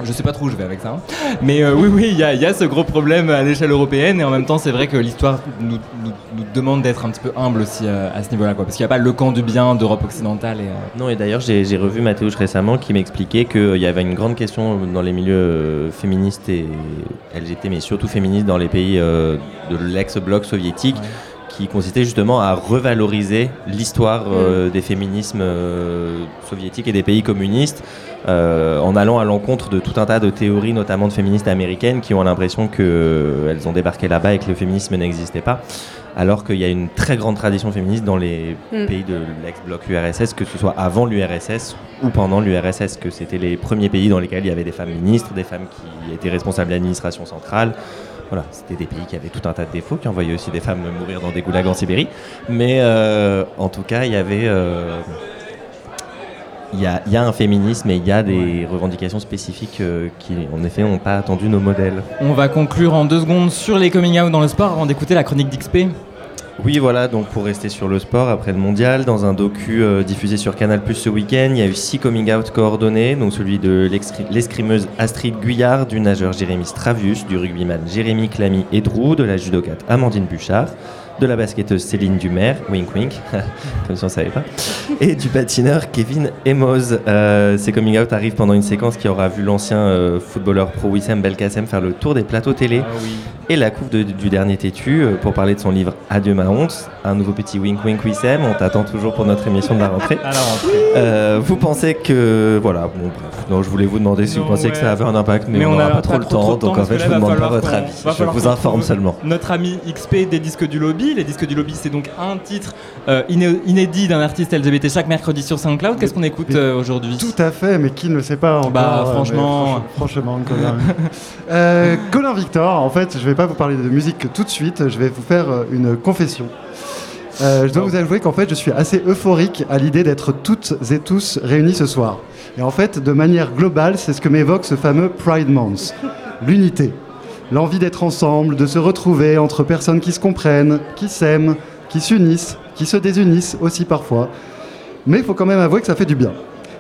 Je sais pas trop où je vais avec ça. hein. Mais euh, oui, oui, il y, a- il y a ce gros problème à l'échelle européenne. Et en même temps, c'est vrai que l'histoire nous, nous- nous demande d'être un petit peu humble aussi euh, à ce niveau-là. quoi. Parce qu'il n'y a pas le camp du bien d'Europe occidentale. Et, euh, Non, et d'ailleurs, j'ai revu Mathéouche récemment qui m'expliquait qu'il y avait une grande question dans les milieux féministes et LGBT, mais surtout féministes dans les pays de l'ex-bloc soviétique, qui consistait justement à revaloriser l'histoire euh, des féminismes euh, soviétiques et des pays communistes. Euh, en allant à l'encontre de tout un tas de théories, notamment de féministes américaines, qui ont l'impression qu'elles ont débarqué là-bas et que le féminisme n'existait pas, alors qu'il y a une très grande tradition féministe dans les Mm. pays de l'ex-bloc URSS, que ce soit avant l'URSS ou pendant l'URSS, que c'était les premiers pays dans lesquels il y avait des femmes ministres, des femmes qui étaient responsables de l'administration centrale. Voilà, c'était des pays qui avaient tout un tas de défauts, qui envoyaient aussi des femmes mourir dans des goulags en Sibérie. Mais euh, en tout cas, il y avait... il y, a, il y a un féminisme et il y a des revendications spécifiques euh, qui, en effet, n'ont pas attendu nos modèles. On va conclure en deux secondes sur les coming out dans le sport avant d'écouter la chronique d'XP. Oui, voilà, donc pour rester sur le sport, après le mondial, dans un docu euh, diffusé sur Canal Plus ce week-end, il y a eu six coming out coordonnés, donc celui de l'escrimeuse Astrid Guyard, du nageur Jérémy Stravius, du rugbyman Jérémy Clamy Edrou, de la judocate Amandine Bouchard, de la basketteuse Céline Dumer, wink wink, comme si on ne savait pas, et du patineur Kevin Emos. Euh, ces coming out arrivent pendant une séquence qui aura vu l'ancien euh, footballeur pro Wissem Belkacem faire le tour des plateaux télé et la coupe de- du dernier têtu euh, pour parler de son livre Adieu ma honte. Un nouveau petit wink wink Wissem, on t'attend toujours pour notre émission de la rentrée. À la rentrée. Euh, vous pensez que voilà, bon bref, non, je voulais vous demander si Non, vous pensiez que ça avait un impact, mais, Mais on n'aura pas pas trop le temps, de temps, donc en fait je vous demande pas votre avis, je vous informe seulement. Notre ami XP des disques du lobby. Les disques du lobby, c'est donc un titre euh, iné- inédit d'un artiste LGBT chaque mercredi sur SoundCloud. Qu'est-ce qu'on écoute euh, aujourd'hui? Tout à fait, mais qui ne le sait pas encore Bah, euh, franchement. Colin. Colin Victor, en fait, je vais pas vous parler de musique tout de suite, je vais vous faire une confession. Euh, je dois vous avouer qu'en fait, je suis assez euphorique à l'idée d'être toutes et tous réunis ce soir. Et en fait, de manière globale, c'est ce que m'évoque ce fameux Pride Month. L'unité. L'envie d'être ensemble, de se retrouver entre personnes qui se comprennent, qui s'aiment, qui s'unissent, qui se désunissent aussi parfois. Mais il faut quand même avouer que ça fait du bien.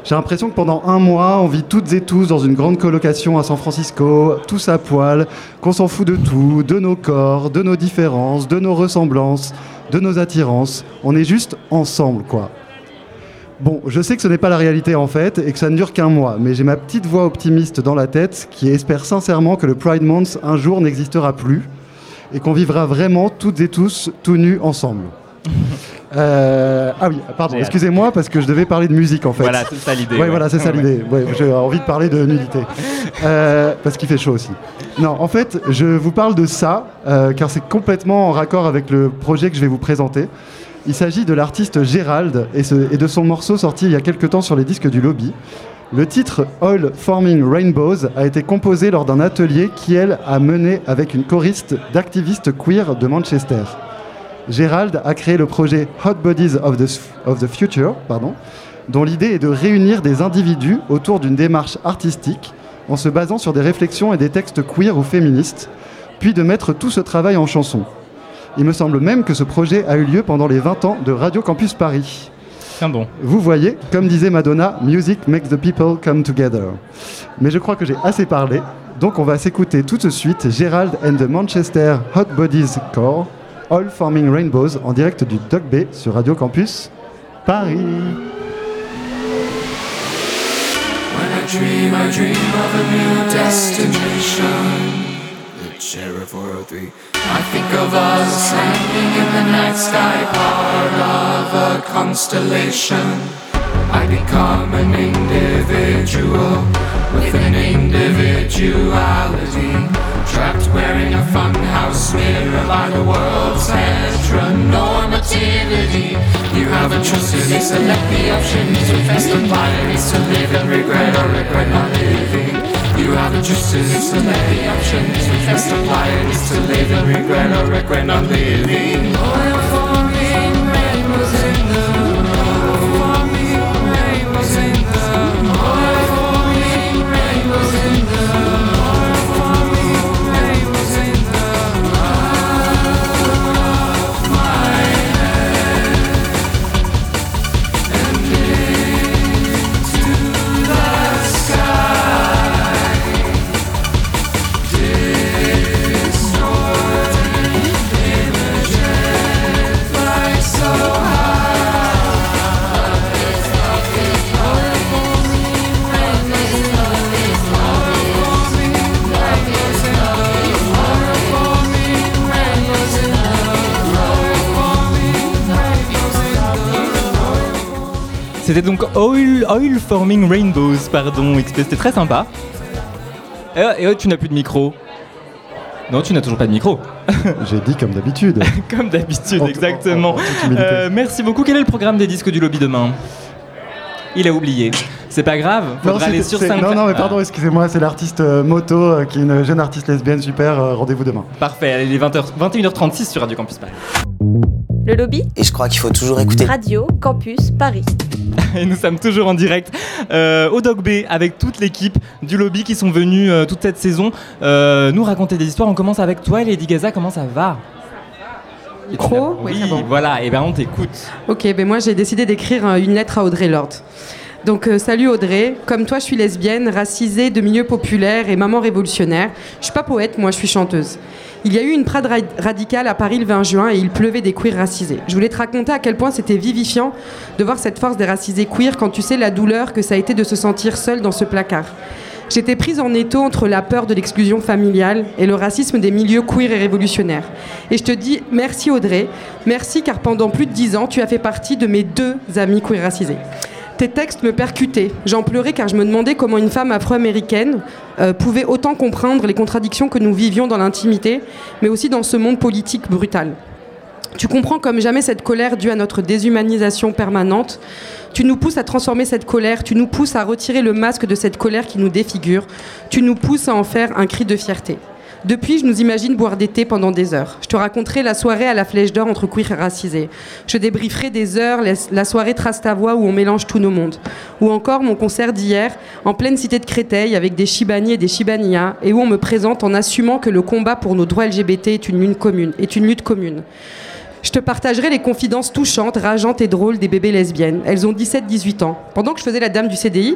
J'ai l'impression que pendant un mois, on vit toutes et tous dans une grande colocation à San Francisco, tous à poil, qu'on s'en fout de tout, de nos corps, de nos différences, de nos ressemblances, de nos attirances. On est juste ensemble, quoi. Bon, je sais que ce n'est pas la réalité en fait et que ça ne dure qu'un mois, mais j'ai ma petite voix optimiste dans la tête qui espère sincèrement que le Pride Month un jour n'existera plus et qu'on vivra vraiment toutes et tous tout nus ensemble. Euh, ah oui, pardon, excusez-moi parce que je devais parler de musique en fait. Voilà, c'est ça l'idée, ouais. voilà, c'est ça l'idée. Ouais, J'ai envie de parler de nudité. Euh, parce qu'il fait chaud aussi. Non, en fait, je vous parle de ça euh, car c'est complètement en raccord avec le projet que je vais vous présenter. Il s'agit de l'artiste Gérald et, de son morceau sorti il y a quelques temps sur les disques du Lobby. Le titre Oil Forming Rainbows a été composé lors d'un atelier qu'elle a mené avec une choriste d'activistes queer de Manchester. Gérald a créé le projet Hot Bodies of the, Future, dont l'idée est de réunir des individus autour d'une démarche artistique en se basant sur des réflexions et des textes queer ou féministes, puis de mettre tout ce travail en chanson. Il me semble même que ce projet a eu lieu pendant les 20 ans de Radio Campus Paris. Tiens bon. Vous voyez, comme disait Madonna, Music makes the people come together. Mais je crois que j'ai assez parlé, donc on va s'écouter tout de suite Gérald and the Manchester Hot Bodies Core, All Forming Rainbows, en direct du Dog Bay sur Radio Campus Paris. When I dream, I dream of a new destination. The Sheriff 403. I think of us hanging in the night sky, part of a constellation. I become an individual with an individuality. Trapped wearing a funhouse mirror by the world's heteronormativity. You have a choice to select the options with best and violence to live and regret or regret not living. You have the juices and the options which must apply is to live the regret or regret not living. C'était donc Oil, Oil Forming Rainbows, pardon, XP. C'était très sympa. Et, et oh, tu n'as plus de micro. Non, tu n'as toujours pas de micro. J'ai dit comme d'habitude. Comme d'habitude, En- exactement. en- en. Euh, merci beaucoup. Quel est le programme des disques du lobby demain? Il a oublié. C'est pas grave. Non, Faudra aller c'était- sur c'est- 5 non, non, mais pardon, excusez-moi, c'est l'artiste euh, Moto, euh, qui est une jeune artiste lesbienne super. Rendez-vous demain. Parfait. Il est 20h, 21h36 sur Radio Campus Paris. Le lobby Et je crois qu'il faut toujours écouter. Radio Campus Paris. Et nous sommes toujours en direct euh, au Dog Bay avec toute l'équipe du lobby qui sont venus euh, toute cette saison euh, nous raconter des histoires. On commence avec toi, Lady Gaza. Comment ça va? Micro Oui, bon. voilà. Et ben on t'écoute. Ok, ben moi j'ai décidé d'écrire une lettre à Audrey Lorde. Donc euh, salut Audrey, comme toi je suis lesbienne, racisée, de milieu populaire et maman révolutionnaire. Je suis pas poète, moi je suis chanteuse. Il y a eu une prade ra- radicale à Paris le 20 juin et il pleuvait des queers racisés. Je voulais te raconter à quel point c'était vivifiant de voir cette force des racisés queer quand tu sais la douleur que ça a été de se sentir seule dans ce placard. J'étais prise en étau entre la peur de l'exclusion familiale et le racisme des milieux queer et révolutionnaires. Et je te dis merci Audrey, merci car pendant plus de dix ans, tu as fait partie de mes deux amis queer racisés. Tes textes me percutaient. J'en pleurais car je me demandais comment une femme afro-américaine euh, pouvait autant comprendre les contradictions que nous vivions dans l'intimité, mais aussi dans ce monde politique brutal. Tu comprends comme jamais cette colère due à notre déshumanisation permanente. Tu nous pousses à transformer cette colère, tu nous pousses à retirer le masque de cette colère qui nous défigure, tu nous pousses à en faire un cri de fierté. Depuis, je nous imagine boire des thés pendant des heures. Je te raconterai la soirée à la flèche d'or entre queer et racisés. Je débrieferai des heures la- soirée Trastavoie où on mélange tous nos mondes. Ou encore mon concert d'hier en pleine cité de Créteil avec des Shibani et des Shibanias et où on me présente en assumant que le combat pour nos droits LGBT est une lutte commune. Est une lutte commune. Je te partagerai les confidences touchantes, rageantes et drôles des bébés lesbiennes. Elles ont 17-18 ans. Pendant que je faisais la dame du CDI,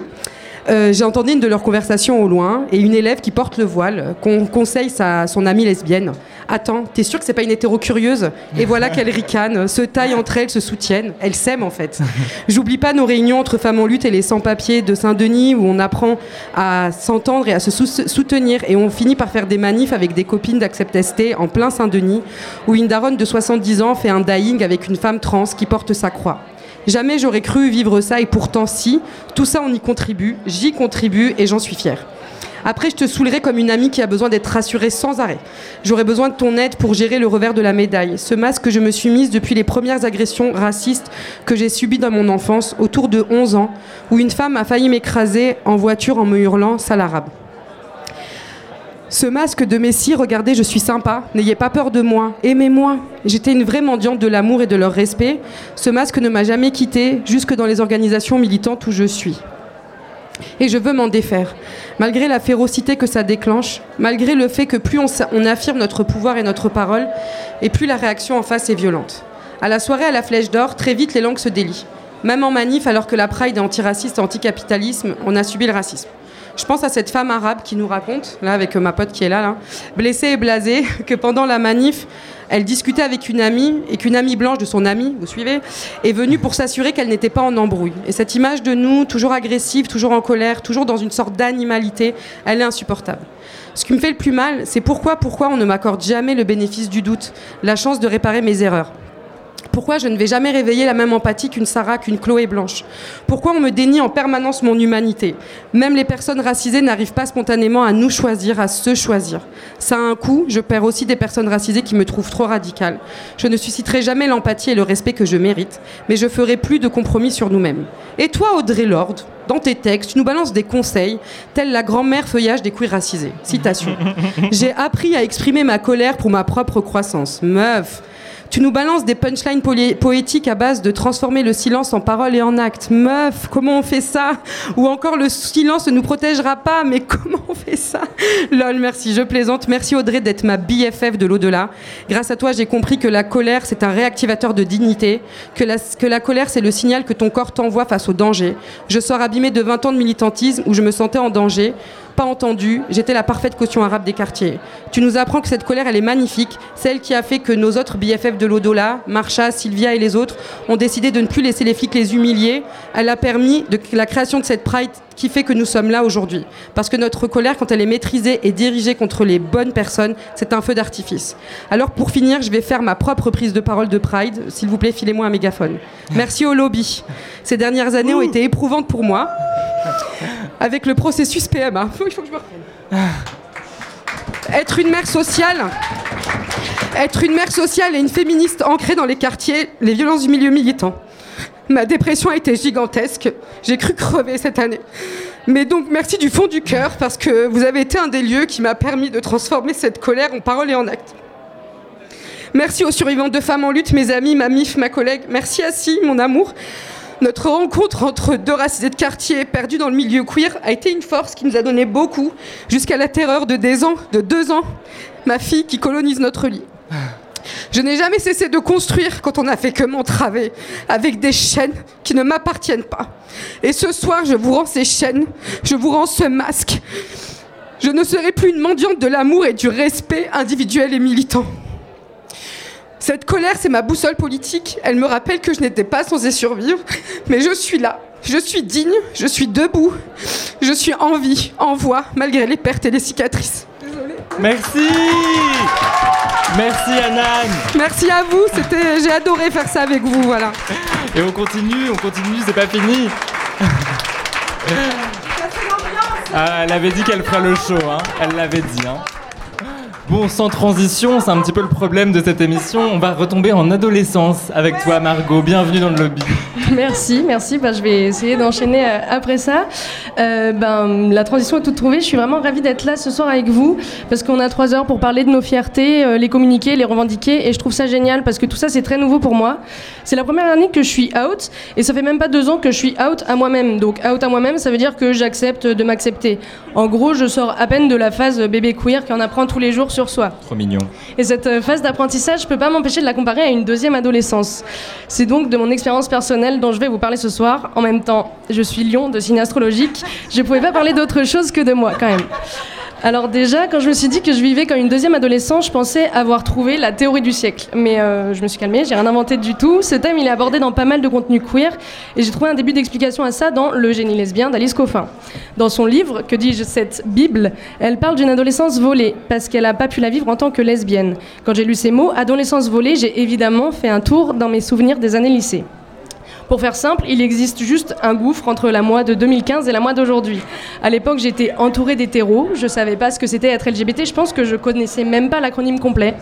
euh, j'ai entendu une de leurs conversations au loin et une élève qui porte le voile euh, con- conseille sa, son amie lesbienne. Attends, t'es sûre que c'est pas une hétéro curieuse? Et voilà qu'elles ricanent, se taillent entre elles, se soutiennent. Elles s'aiment en fait. J'oublie pas nos réunions entre femmes en lutte et les sans-papiers de Saint-Denis où on apprend à s'entendre et à se sou- soutenir et on finit par faire des manifs avec des copines d'Accept ST en plein Saint-Denis où une daronne de 70 ans fait un dying avec une femme trans qui porte sa croix. Jamais j'aurais cru vivre ça et pourtant si, tout ça on y contribue, j'y contribue et j'en suis fière. Après, je te saoulerai comme une amie qui a besoin d'être rassurée sans arrêt. J'aurai besoin de ton aide pour gérer le revers de la médaille. Ce masque que je me suis mise depuis les premières agressions racistes que j'ai subies dans mon enfance, autour de 11 ans, où une femme a failli m'écraser en voiture en me hurlant sale arabe. Ce masque de Messie, regardez, je suis sympa, n'ayez pas peur de moi, aimez-moi. J'étais une vraie mendiante de l'amour et de leur respect. Ce masque ne m'a jamais quitté, jusque dans les organisations militantes où je suis. Et je veux m'en défaire. Malgré la férocité que ça déclenche, malgré le fait que plus on, on affirme notre pouvoir et notre parole, et plus la réaction en face est violente. À la soirée à la Flèche d'Or, très vite les langues se délient. Même en manif, alors que la Pride est antiraciste et anticapitalisme, on a subi le racisme. Je pense à cette femme arabe qui nous raconte, là avec ma pote qui est là, là blessée et blasée, que pendant la manif, elle discutait avec une amie et qu'une amie blanche de son amie, vous suivez, est venue pour s'assurer qu'elle n'était pas en embrouille. Et cette image de nous, toujours agressive, toujours en colère, toujours dans une sorte d'animalité, elle est insupportable. Ce qui me fait le plus mal, c'est pourquoi, pourquoi on ne m'accorde jamais le bénéfice du doute, la chance de réparer mes erreurs. Pourquoi je ne vais jamais réveiller la même empathie qu'une Sarah, qu'une Chloé Blanche? Pourquoi on me dénie en permanence mon humanité? Même les personnes racisées n'arrivent pas spontanément à nous choisir, à se choisir. Ça a un coût, je perds aussi des personnes racisées qui me trouvent trop radicales. Je ne susciterai jamais l'empathie et le respect que je mérite, mais je ferai plus de compromis sur nous-mêmes. Et toi, Audrey Lord, dans tes textes, tu nous balances des conseils, tels la grand-mère feuillage des queers racisés. Citation. J'ai appris à exprimer ma colère pour ma propre croissance. Meuf, tu nous balances des punchlines poétiques à base de transformer le silence en parole et en acte. Meuf, comment on fait ça? Ou encore le silence ne nous protégera pas, mais comment on fait ça? Lol, merci, je plaisante. Merci Audrey d'être ma BFF de l'au-delà. Grâce à toi, j'ai compris que la colère, c'est un réactivateur de dignité, que la, que la colère, c'est le signal que ton corps t'envoie face au danger. Je sors abîmée de 20 ans de militantisme où je me sentais en danger pas entendu, j'étais la parfaite caution arabe des quartiers. Tu nous apprends que cette colère, elle est magnifique, celle qui a fait que nos autres BFF de l'au-delà, Marcha, Sylvia et les autres, ont décidé de ne plus laisser les flics les humilier. Elle a permis de la création de cette Pride qui fait que nous sommes là aujourd'hui. Parce que notre colère, quand elle est maîtrisée et dirigée contre les bonnes personnes, c'est un feu d'artifice. Alors pour finir, je vais faire ma propre prise de parole de Pride. S'il vous plaît, filez-moi un mégaphone. Merci au lobby. Ces dernières années ont été éprouvantes pour moi avec le processus PMA. Il faut que je me reprenne. Être une mère sociale, être une mère sociale et une féministe ancrée dans les quartiers, les violences du milieu militant. Ma dépression a été gigantesque. J'ai cru crever cette année. Mais donc merci du fond du cœur parce que vous avez été un des lieux qui m'a permis de transformer cette colère en parole et en acte. Merci aux survivantes de femmes en lutte, mes amis, ma mif, ma collègue. Merci à Si, mon amour. Notre rencontre entre deux racisés de quartier perdus dans le milieu queer a été une force qui nous a donné beaucoup, jusqu'à la terreur de, ans, de deux ans, ma fille qui colonise notre lit. Je n'ai jamais cessé de construire quand on n'a fait que m'entraver, avec des chaînes qui ne m'appartiennent pas. Et ce soir, je vous rends ces chaînes, je vous rends ce masque. Je ne serai plus une mendiante de l'amour et du respect individuel et militant. Cette colère, c'est ma boussole politique. Elle me rappelle que je n'étais pas censée survivre, mais je suis là. Je suis digne, je suis debout, je suis en vie, en voix, malgré les pertes et les cicatrices. Merci Merci Anan Merci à vous, c'était, j'ai adoré faire ça avec vous, voilà. Et on continue, on continue, c'est pas fini. Ah, elle avait dit qu'elle ferait le show, hein. Elle l'avait dit, hein. Bon, sans transition, c'est un petit peu le problème de cette émission. On va retomber en adolescence avec toi, Margot. Bienvenue dans le lobby. Merci, merci. Bah, je vais essayer d'enchaîner euh, après ça. Euh, ben, la transition est toute trouvée. Je suis vraiment ravie d'être là ce soir avec vous parce qu'on a trois heures pour parler de nos fiertés, euh, les communiquer, les revendiquer. Et je trouve ça génial parce que tout ça, c'est très nouveau pour moi. C'est la première année que je suis out et ça fait même pas deux ans que je suis out à moi-même. Donc, out à moi-même, ça veut dire que j'accepte de m'accepter. En gros, je sors à peine de la phase bébé queer qu'on apprend tous les jours soi. Trop mignon. Et cette euh, phase d'apprentissage, je peux pas m'empêcher de la comparer à une deuxième adolescence. C'est donc de mon expérience personnelle dont je vais vous parler ce soir. En même temps, je suis lion de signe astrologique. Je pouvais pas parler d'autre chose que de moi, quand même. Alors déjà, quand je me suis dit que je vivais comme une deuxième adolescente, je pensais avoir trouvé la théorie du siècle. Mais euh, je me suis calmée, j'ai rien inventé du tout. Ce thème, il est abordé dans pas mal de contenus queer, et j'ai trouvé un début d'explication à ça dans Le génie lesbien d'Alice Coffin. Dans son livre, que dis-je, cette Bible, elle parle d'une adolescence volée, parce qu'elle n'a pas pu la vivre en tant que lesbienne. Quand j'ai lu ces mots, adolescence volée, j'ai évidemment fait un tour dans mes souvenirs des années lycée. Pour faire simple, il existe juste un gouffre entre la moi de 2015 et la moi d'aujourd'hui. À l'époque, j'étais entourée d'hétéros, je savais pas ce que c'était être LGBT, je pense que je connaissais même pas l'acronyme complet.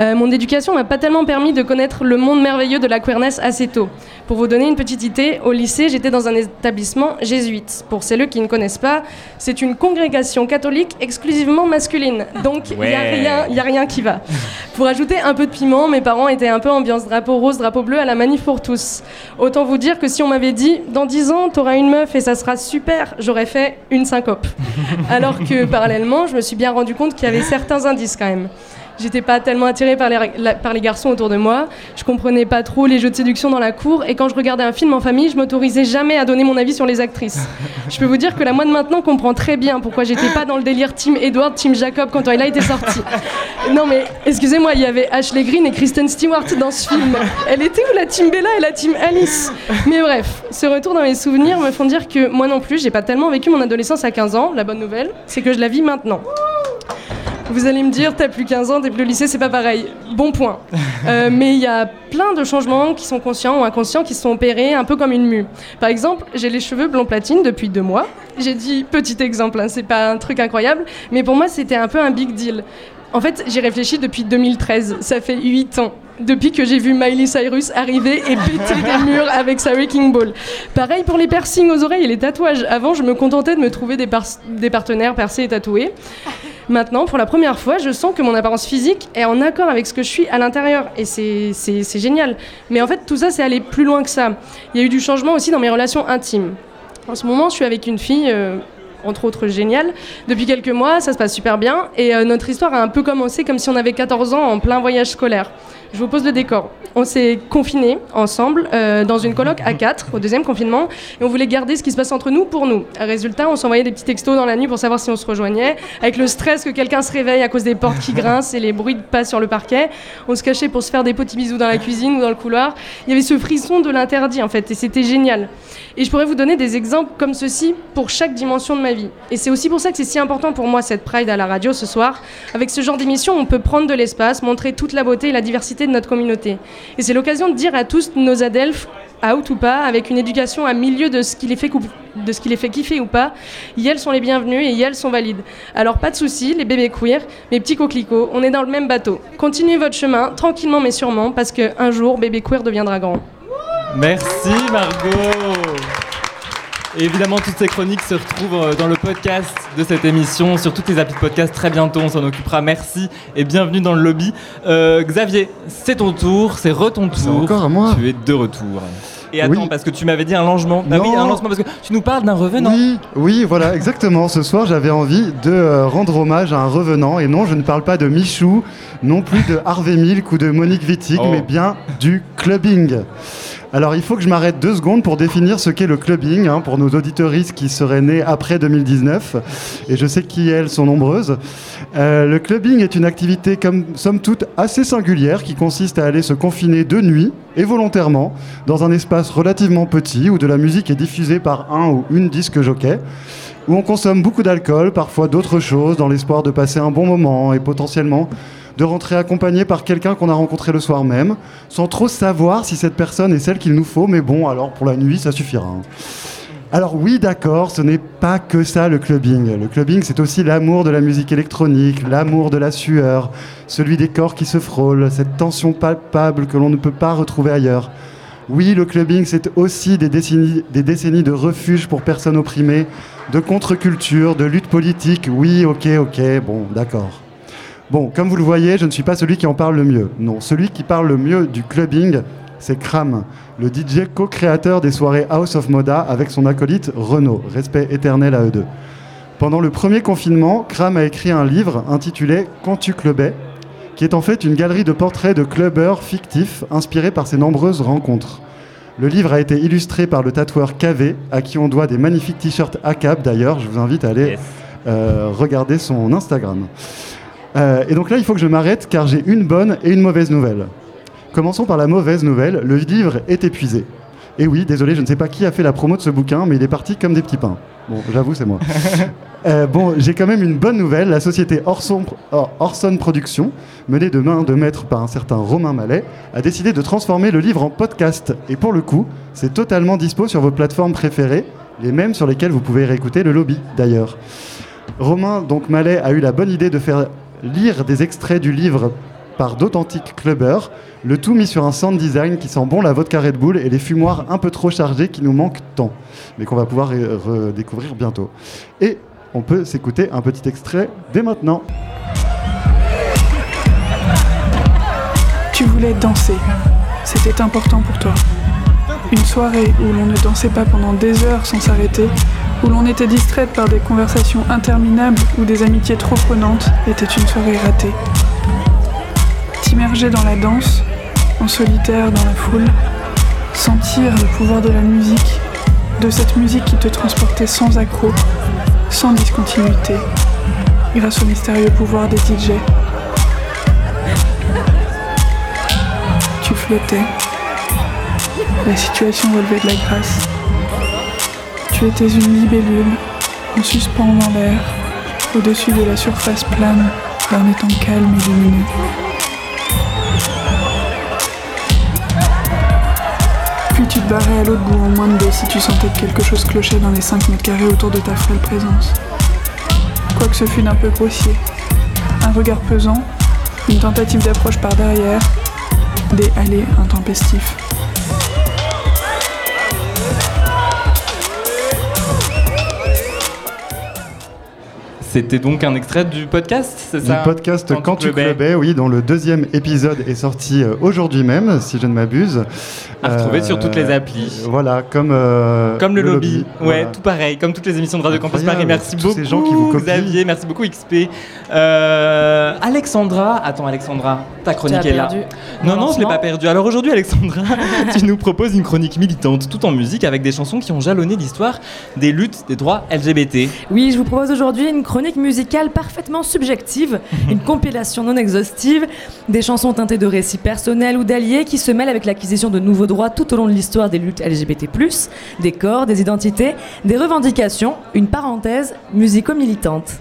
Euh, mon éducation m'a pas tellement permis de connaître le monde merveilleux de la queerness assez tôt. Pour vous donner une petite idée, au lycée, j'étais dans un établissement jésuite. Pour celles qui ne connaissent pas, c'est une congrégation catholique exclusivement masculine. Donc, il n'y a, a rien qui va. Pour ajouter un peu de piment, mes parents étaient un peu ambiance drapeau rose, drapeau bleu à la manif pour tous. Autant vous dire que si on m'avait dit dans 10 ans, t'auras une meuf et ça sera super, j'aurais fait une syncope. Alors que parallèlement, je me suis bien rendu compte qu'il y avait certains indices quand même. J'étais pas tellement attirée par les, garçons autour de moi. Je comprenais pas trop les jeux de séduction dans la cour. Et quand je regardais un film en famille, je m'autorisais jamais à donner mon avis sur les actrices. Je peux vous dire que la moi de maintenant comprend très bien pourquoi j'étais pas dans le délire Team Edward, Team Jacob quand il a été sorti. Non mais excusez-moi, il y avait Ashley Greene et Kristen Stewart dans ce film. Elle était où la Team Bella et la Team Alice? Mais bref, ce retour dans mes souvenirs me font dire que moi non plus, j'ai pas tellement vécu mon adolescence à 15 ans. La bonne nouvelle, c'est que je la vis maintenant. Vous allez me dire, t'as plus 15 ans, t'es plus au lycée, c'est pas pareil. Bon point. Euh, mais il y a plein de changements qui sont conscients ou inconscients qui se sont opérés un peu comme une mue. Par exemple, j'ai les cheveux blond platine depuis deux mois. J'ai dit petit exemple, hein, c'est pas un truc incroyable, mais pour moi c'était un peu un big deal. En fait, j'y réfléchis depuis 2013, ça fait 8 ans. Depuis que j'ai vu Miley Cyrus arriver et péter des murs avec sa Wrecking Ball. Pareil pour les piercings aux oreilles et les tatouages. Avant, je me contentais de me trouver des, par- des partenaires percés et tatoués. Maintenant, pour la première fois, je sens que mon apparence physique est en accord avec ce que je suis à l'intérieur. Et c'est- génial. Mais en fait, tout ça, c'est aller plus loin que ça. Il y a eu du changement aussi dans mes relations intimes. En ce moment, je suis avec une fille, euh, entre autres géniale. Depuis quelques mois, ça se passe super bien. Et euh, notre histoire a un peu commencé comme si on avait 14 ans en plein voyage scolaire. Je vous pose le décor. On s'est confinés ensemble euh, dans une coloc à 4 au deuxième confinement et on voulait garder ce qui se passe entre nous pour nous. Résultat, on s'envoyait des petits textos dans la nuit pour savoir si on se rejoignait. Avec le stress que quelqu'un se réveille à cause des portes qui grincent et les bruits de pas sur le parquet, on se cachait pour se faire des petits bisous dans la cuisine ou dans le couloir. Il y avait ce frisson de l'interdit en fait et c'était génial. Et je pourrais vous donner des exemples comme ceci pour chaque dimension de ma vie. Et c'est aussi pour ça que c'est si important pour moi cette Pride à la radio ce soir. Avec ce genre d'émission, on peut prendre de l'espace, montrer toute la beauté et la diversité de notre communauté. Et c'est l'occasion de dire à tous nos adelphes, out ou pas, avec une éducation à milieu de ce qui les fait, de ce qui les fait kiffer ou pas, y elles sont les bienvenues et y elles sont valides. Alors pas de soucis, les bébés queer, mes petits coquelicots, on est dans le même bateau. Continuez votre chemin, tranquillement mais sûrement, parce qu'un jour, bébé queer deviendra grand. Merci Margot. Et évidemment, toutes ces chroniques se retrouvent euh, dans le podcast de cette émission, sur toutes les applis de podcast très bientôt, on s'en occupera. Merci et bienvenue dans le lobby. Euh, Xavier, c'est ton tour, c'est re ton tour. encore à moi. Tu es de retour. Et attends, Oui. parce que tu m'avais dit un lancement. Ah oui, un lancement, parce que tu nous parles d'un revenant. Oui, oui, voilà, exactement. Ce soir, j'avais envie de euh, rendre hommage à un revenant. Et non, je ne parle pas de Michou, non plus de Harvey Milk ou de Monique Wittig, Oh. mais bien du clubbing. Alors, il faut que je m'arrête deux secondes pour définir ce qu'est le clubbing, hein, pour nos auditeuristes qui seraient nés après 2019. Et je sais qui elles sont nombreuses. Euh, le clubbing est une activité, comme somme toute, assez singulière qui consiste à aller se confiner de nuit et volontairement dans un espace relativement petit où de la musique est diffusée par un ou une disque jockey où on consomme beaucoup d'alcool, parfois d'autres choses, dans l'espoir de passer un bon moment et potentiellement de rentrer accompagné par quelqu'un qu'on a rencontré le soir même, sans trop savoir si cette personne est celle qu'il nous faut, mais bon, alors pour la nuit, ça suffira. hein. Alors oui, d'accord, ce n'est pas que ça le clubbing. Le clubbing, c'est aussi l'amour de la musique électronique, l'amour de la sueur, celui des corps qui se frôlent, cette tension palpable que l'on ne peut pas retrouver ailleurs. Oui, le clubbing, c'est aussi des décennies, des décennies de refuge pour personnes opprimées, de contre-culture, de lutte politique. Oui, ok, ok, bon, d'accord. Bon, comme vous le voyez, je ne suis pas celui qui en parle le mieux. Non, celui qui parle le mieux du clubbing, c'est Kram, le DJ co-créateur des soirées House of Moda avec son acolyte Renaud. Respect éternel à eux deux. Pendant le premier confinement, Kram a écrit un livre intitulé Quand tu clubais, qui est en fait une galerie de portraits de clubbers fictifs inspirés par ses nombreuses rencontres. Le livre a été illustré par le tatoueur KV, à qui on doit des magnifiques t-shirts ACAP d'ailleurs. Je vous invite à aller euh, regarder son Instagram. Euh, et donc là, il faut que je m'arrête car j'ai une bonne et une mauvaise nouvelle. Commençons par la mauvaise nouvelle. Le livre est épuisé. Et oui, désolé, je ne sais pas qui a fait la promo de ce bouquin, mais il est parti comme des petits pains. Bon, j'avoue, c'est moi. Euh, bon, j'ai quand même une bonne nouvelle. La société Orson, Or- Orson Productions, menée de main de maître par un certain Romain Mallet, a décidé de transformer le livre en podcast. Et pour le coup, c'est totalement dispo sur vos plateformes préférées, les mêmes sur lesquelles vous pouvez réécouter le lobby d'ailleurs. Romain, donc Mallet, a eu la bonne idée de faire lire des extraits du livre par d'authentiques clubbers, le tout mis sur un sound design qui sent bon la vodka Red Bull et les fumoirs un peu trop chargés qui nous manquent tant, mais qu'on va pouvoir redécouvrir bientôt. Et on peut s'écouter un petit extrait dès maintenant. Tu voulais danser. C'était important pour toi. Une soirée où l'on ne dansait pas pendant des heures sans s'arrêter, où l'on était distraite par des conversations interminables ou des amitiés trop prenantes, était une soirée ratée. T'immerger dans la danse, en solitaire dans la foule, sentir le pouvoir de la musique, de cette musique qui te transportait sans accroc, sans discontinuité, grâce au mystérieux pouvoir des DJ. Tu flottais. La situation relevait de la grâce. Tu étais une libellule, en suspens dans l'air, au-dessus de la surface plane d'un étang calme et lumineux. Puis tu te barrais à l'autre bout en moins de deux si tu sentais que quelque chose clochait dans les 5 mètres carrés autour de ta frêle présence. Quoique ce fût d'un peu grossier. Un regard pesant, une tentative d'approche par derrière, des allées intempestifs. C'était donc un extrait du podcast, c'est Du ça podcast Quand, tu clubais. oui, dont le deuxième épisode est sorti euh, aujourd'hui même, si je ne m'abuse. À retrouver sur toutes les Euh, applis. Voilà, comme, euh, Comme le, lobby. Ouais, voilà. tout pareil, comme toutes les émissions de Radio Campus Paris. Merci beaucoup, ces gens qui vous. Xavier. Merci beaucoup, XP. Euh, Alexandra, attends, Alexandra, ta chronique est là. perdu Non, non, je l'ai lancement pas perdu. Alors aujourd'hui, Alexandra, tu nous proposes une chronique militante, tout en musique, avec des chansons qui ont jalonné l'histoire des luttes des droits LGBT. Oui, je vous propose aujourd'hui une chronique musicale parfaitement subjective, une compilation non exhaustive, des chansons teintées de récits personnels ou d'alliés qui se mêlent avec l'acquisition de nouveaux droits tout au long de l'histoire des luttes LGBT+, des corps, des identités, des revendications, une parenthèse musico-militante.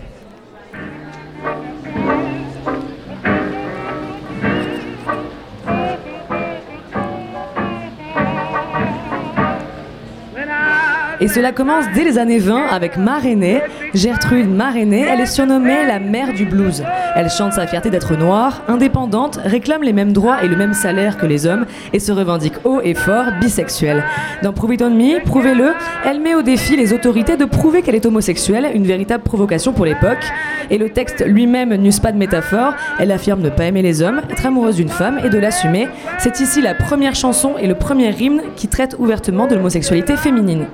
Et cela commence dès les années 20 avec Marénée. Gertrude Marénée, elle est surnommée la mère du blues. Elle chante sa fierté d'être noire, indépendante, réclame les mêmes droits et le même salaire que les hommes et se revendique haut et fort bisexuelle. Dans Prove It On Me, Prouvez-le, elle met au défi les autorités de prouver qu'elle est homosexuelle, une véritable provocation pour l'époque. Et le texte lui-même n'use pas de métaphore, elle affirme ne pas aimer les hommes, être amoureuse d'une femme et de l'assumer. C'est ici la première chanson et le premier hymne qui traite ouvertement de l'homosexualité féminine.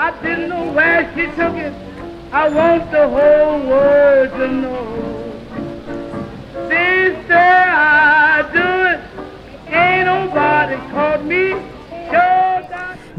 I didn't know where she took it. I want the whole world to know. Sister, I do it. Ain't nobody caught me. Sure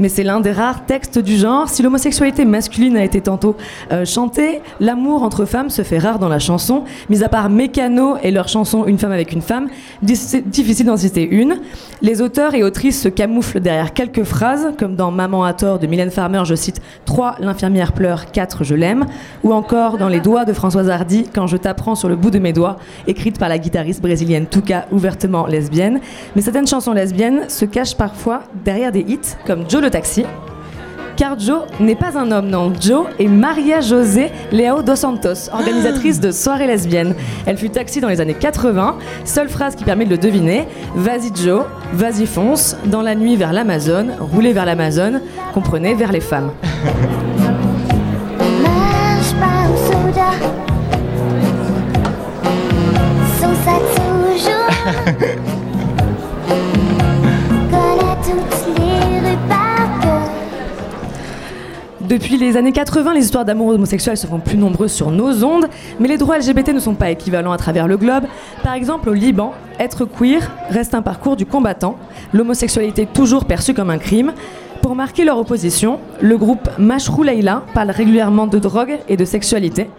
Mais c'est l'un des rares textes du genre. Si l'homosexualité masculine a été tantôt euh, chantée, l'amour entre femmes se fait rare dans la chanson. Mis à part Mécano et leur chanson Une femme avec une femme, difficile d'en citer une. Les auteurs et autrices se camouflent derrière quelques phrases, comme dans Maman à tort de Mylène Farmer, je cite 3 L'infirmière pleure, 4 Je l'aime, ou encore dans Les doigts de Françoise Hardy, Quand je t'apprends sur le bout de mes doigts, écrite par la guitariste brésilienne Tuca, ouvertement lesbienne. Mais certaines chansons lesbiennes se cachent parfois derrière des hits, comme Joe le taxi. Car Joe n'est pas un homme, non. Joe est Maria José Leao dos Santos, organisatrice de soirées lesbiennes. Elle fut taxi dans les années 80. Seule phrase qui permet de le deviner Vas-y Joe, vas-y fonce, dans la nuit vers l'Amazone, rouler vers l'Amazone, comprenez, vers les femmes. Depuis les années 80, les histoires d'amour homosexuel se font plus nombreuses sur nos ondes, mais les droits LGBT ne sont pas équivalents à travers le globe. Par exemple, au Liban, être queer reste un parcours du combattant, l'homosexualité toujours perçue comme un crime. Pour marquer leur opposition, le groupe Mashrou Leila parle régulièrement de drogue et de sexualité,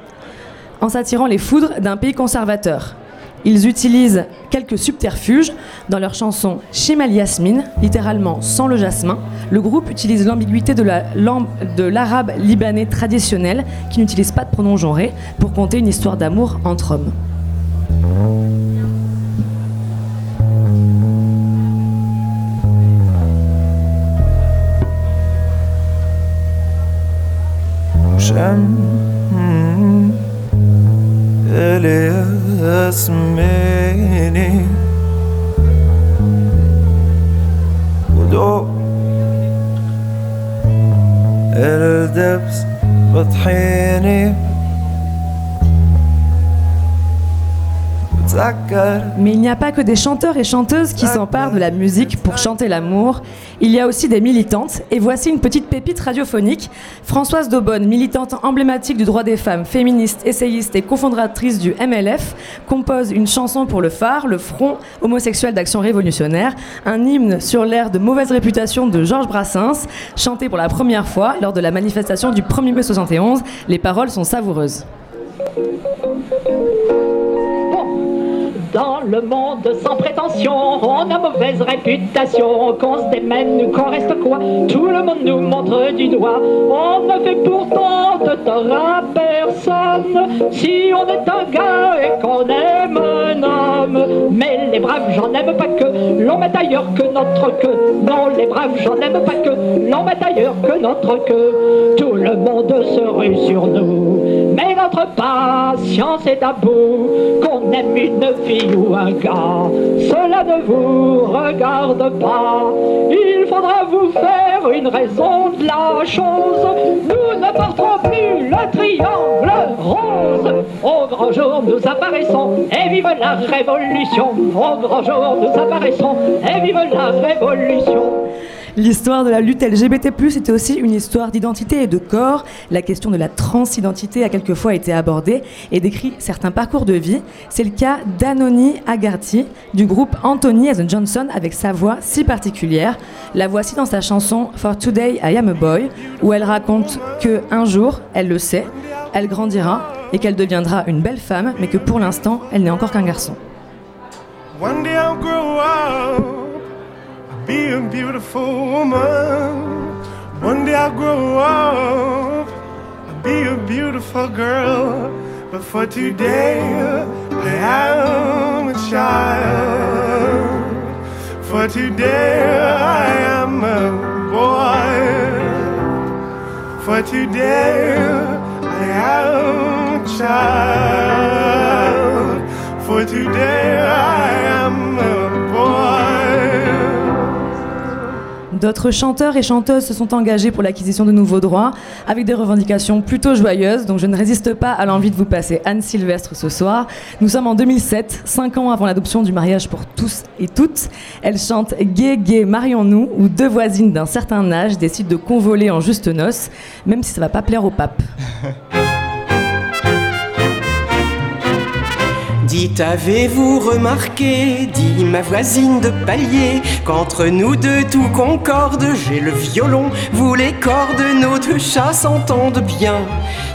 en s'attirant les foudres d'un pays conservateur. Ils utilisent quelques subterfuges dans leur chanson Shimal Yasmin, littéralement sans le jasmin. Le groupe utilise l'ambiguïté de la de l'arabe libanais traditionnel, qui n'utilise pas de pronom genré, pour conter une histoire d'amour entre hommes. Elle يسميني ودوق الدبس بطحيني. Mais il n'y a pas que des chanteurs et chanteuses qui s'emparent de la musique pour chanter l'amour. Il y a aussi des militantes. Et voici une petite pépite radiophonique. Françoise Daubonne, militante emblématique du droit des femmes, féministe, essayiste et cofondatrice du MLF, compose une chanson pour le phare, le Front homosexuel d'action révolutionnaire, un hymne sur l'air de mauvaise réputation de Georges Brassens, chanté pour la première fois lors de la manifestation du 1er mai 71. Les paroles sont savoureuses. Dans le monde sans prétention, on a mauvaise réputation, qu'on se démène qu'on reste quoi, tout le monde nous montre du doigt. On ne fait pourtant de tort à personne, si on est un gars et qu'on aime un homme. Mais les braves, j'en aime pas que, l'on met ailleurs que notre queue. Non, les braves, j'en aime pas que, l'on met ailleurs que notre queue. Tout le monde se rue sur nous, mais notre patience est à bout, qu'on aime une fille ou un gars, cela ne vous regarde pas. Il faudra vous faire une raison de la chose. Nous ne porterons plus le triangle rose. Au grand jour, nous apparaissons et vive la révolution. Au grand jour, nous apparaissons et vive la révolution. L'histoire de la lutte LGBT+, était aussi une histoire d'identité et de corps. La question de la transidentité a quelquefois été abordée et décrit certains parcours de vie. C'est le cas d'Anony Agarty du groupe Anthony Johnson avec sa voix si particulière. La voici dans sa chanson For Today I Am a Boy où elle raconte que un jour, elle le sait, elle grandira et qu'elle deviendra une belle femme, mais que pour l'instant, elle n'est encore qu'un garçon. One day I'll grow up, be a beautiful woman. One day I'll grow up, I'll be a beautiful girl. But for today, I am a child. For today, I am a boy. For today, I am a child. For today, I D'autres chanteurs et chanteuses se sont engagés pour l'acquisition de nouveaux droits avec des revendications plutôt joyeuses, donc je ne résiste pas à l'envie de vous passer Anne Sylvestre ce soir. Nous sommes en 2007, cinq ans avant l'adoption du mariage pour tous et toutes. Elle chante Gay, gay, marions-nous, où deux voisines d'un certain âge décident de convoler en juste noces, même si ça va pas plaire au pape. Dites, avez-vous remarqué, dit ma voisine de palier, qu'entre nous deux tout concorde, j'ai le violon, vous les cordes, nos deux chats s'entendent bien.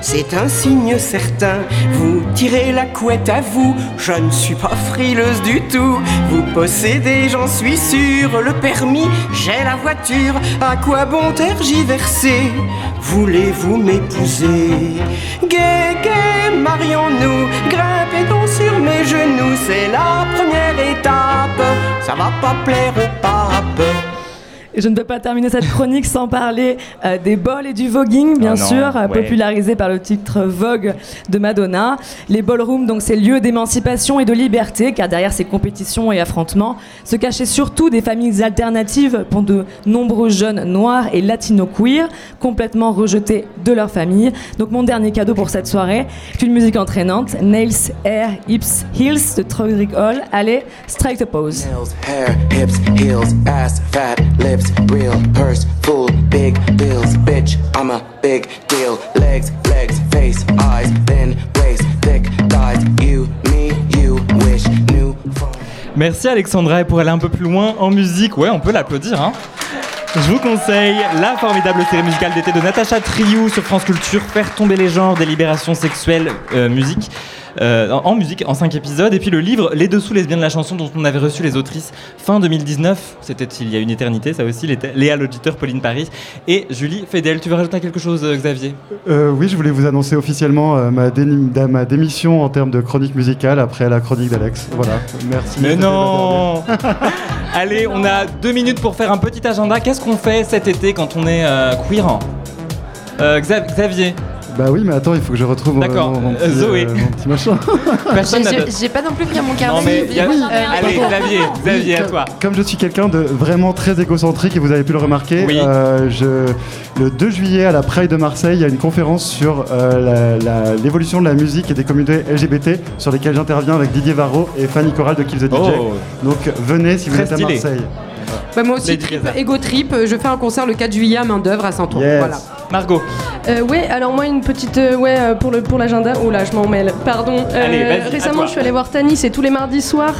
C'est un signe certain, vous tirez la couette à vous, je ne suis pas frileuse du tout. Vous possédez, j'en suis sûr, le permis, j'ai la voiture, à quoi bon tergiverser? Voulez-vous m'épouser? Gay, gay, marions-nous, grimpez donc sur mes genoux, c'est la première étape, ça va pas plaire au pape. Et je ne peux pas terminer cette chronique sans parler euh, des bols et du voguing, bien Oh non, sûr, euh, ouais. popularisé par le titre Vogue de Madonna. Les ballrooms, donc ces lieux d'émancipation et de liberté, car derrière ces compétitions et affrontements se cachaient surtout des familles alternatives pour de nombreux jeunes noirs et latino-queer, complètement rejetés de leur famille. Donc mon dernier cadeau pour cette soirée, c'est une musique entraînante, Nails, Air, Hips, Heels de Trudrick Hall. Allez, strike the pose. Hair, hips, heels, ass, fat, lips, real, purse, full, big bills, bitch, I'm a big deal. Legs, legs, face, eyes, thin waist, thick thighs, you, me, you, wish, new Merci Alexandra et pour aller un peu plus loin en musique, ouais on peut l'applaudir hein. Je vous conseille la formidable série musicale d'été de Natacha Triou sur France Culture, Faire tomber les genres, des libérations sexuelles, euh, musique. Euh, en, en musique, en 5 épisodes. Et puis le livre Les Dessous lesbiennes de la chanson, dont on avait reçu les autrices fin 2019. C'était il y a une éternité, ça aussi. Léa l'auditeur, Pauline Paris et Julie Fedel. Tu veux rajouter quelque chose, euh, Xavier? Euh, oui, je voulais vous annoncer officiellement euh, ma, ma démission en termes de chronique musicale après la chronique d'Alex. Voilà, merci. Mais non Allez, on a deux minutes pour faire un petit agenda. Qu'est-ce qu'on fait cet été quand on est queer Xa- Xavier Bah oui, mais attends, il faut que je retrouve mon- D'accord, mon, mon euh, petit, Zoé. mon petit machin. Personne n'a J'ai- pas non plus pris mon carnet. Non, mais il y a- Oui, Allez, euh, Xavier, Xavier, à toi. Comme je suis quelqu'un de vraiment très égocentrique et vous avez pu le remarquer, Oui. euh, je- le 2 juillet à la Pride de Marseille, il y a une conférence sur euh, l'évolution de la musique et des communautés LGBT sur lesquelles j'interviens avec Didier Varro et Fanny Corral de Kill the DJ. Oh. Donc venez si vous Très êtes à. Marseille. Bah, moi aussi, trip. Ego Trip, euh, je fais un concert le 4 juillet à main d'œuvre à Saint-Ouen. Yes. Voilà. Margot. Euh, ouais, alors moi une petite euh, ouais euh, pour le pour l'agenda. Oh là, je m'en mêle. Pardon. Euh, Allez, vas-y, à récemment, toi. je suis allée voir Tani, c'est tous les mardis soirs.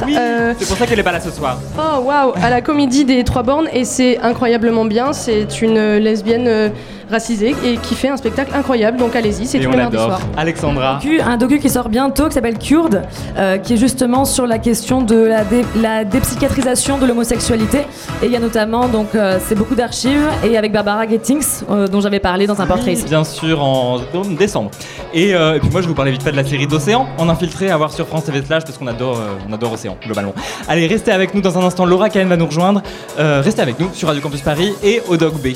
C'est pour ça qu'elle est pas là ce soir. Oh waouh, à la comédie des Trois Bornes et c'est incroyablement bien. C'est une lesbienne racisée et qui fait un spectacle incroyable. Donc allez-y, c'est tous on les mardis soirs. Alexandra. docu- un docu qui sort bientôt qui s'appelle Kurde, euh, qui est justement sur la question de la, dé- la dépsychiatrisation de l'homosexualité. Et il y a notamment, donc, euh, c'est beaucoup d'archives, et avec Barbara Gettings, euh, dont j'avais parlé dans un portrait ici. Bien sûr, en décembre. Et, euh, et puis moi, je vous parlais vite fait de la série d'Océan, en infiltré, à voir sur France TV Slash, parce qu'on adore, euh, on adore Océan, globalement. Allez, restez avec nous dans un instant. Laura Cahen va nous rejoindre. Euh, restez avec nous sur Radio Campus Paris et au Dog B.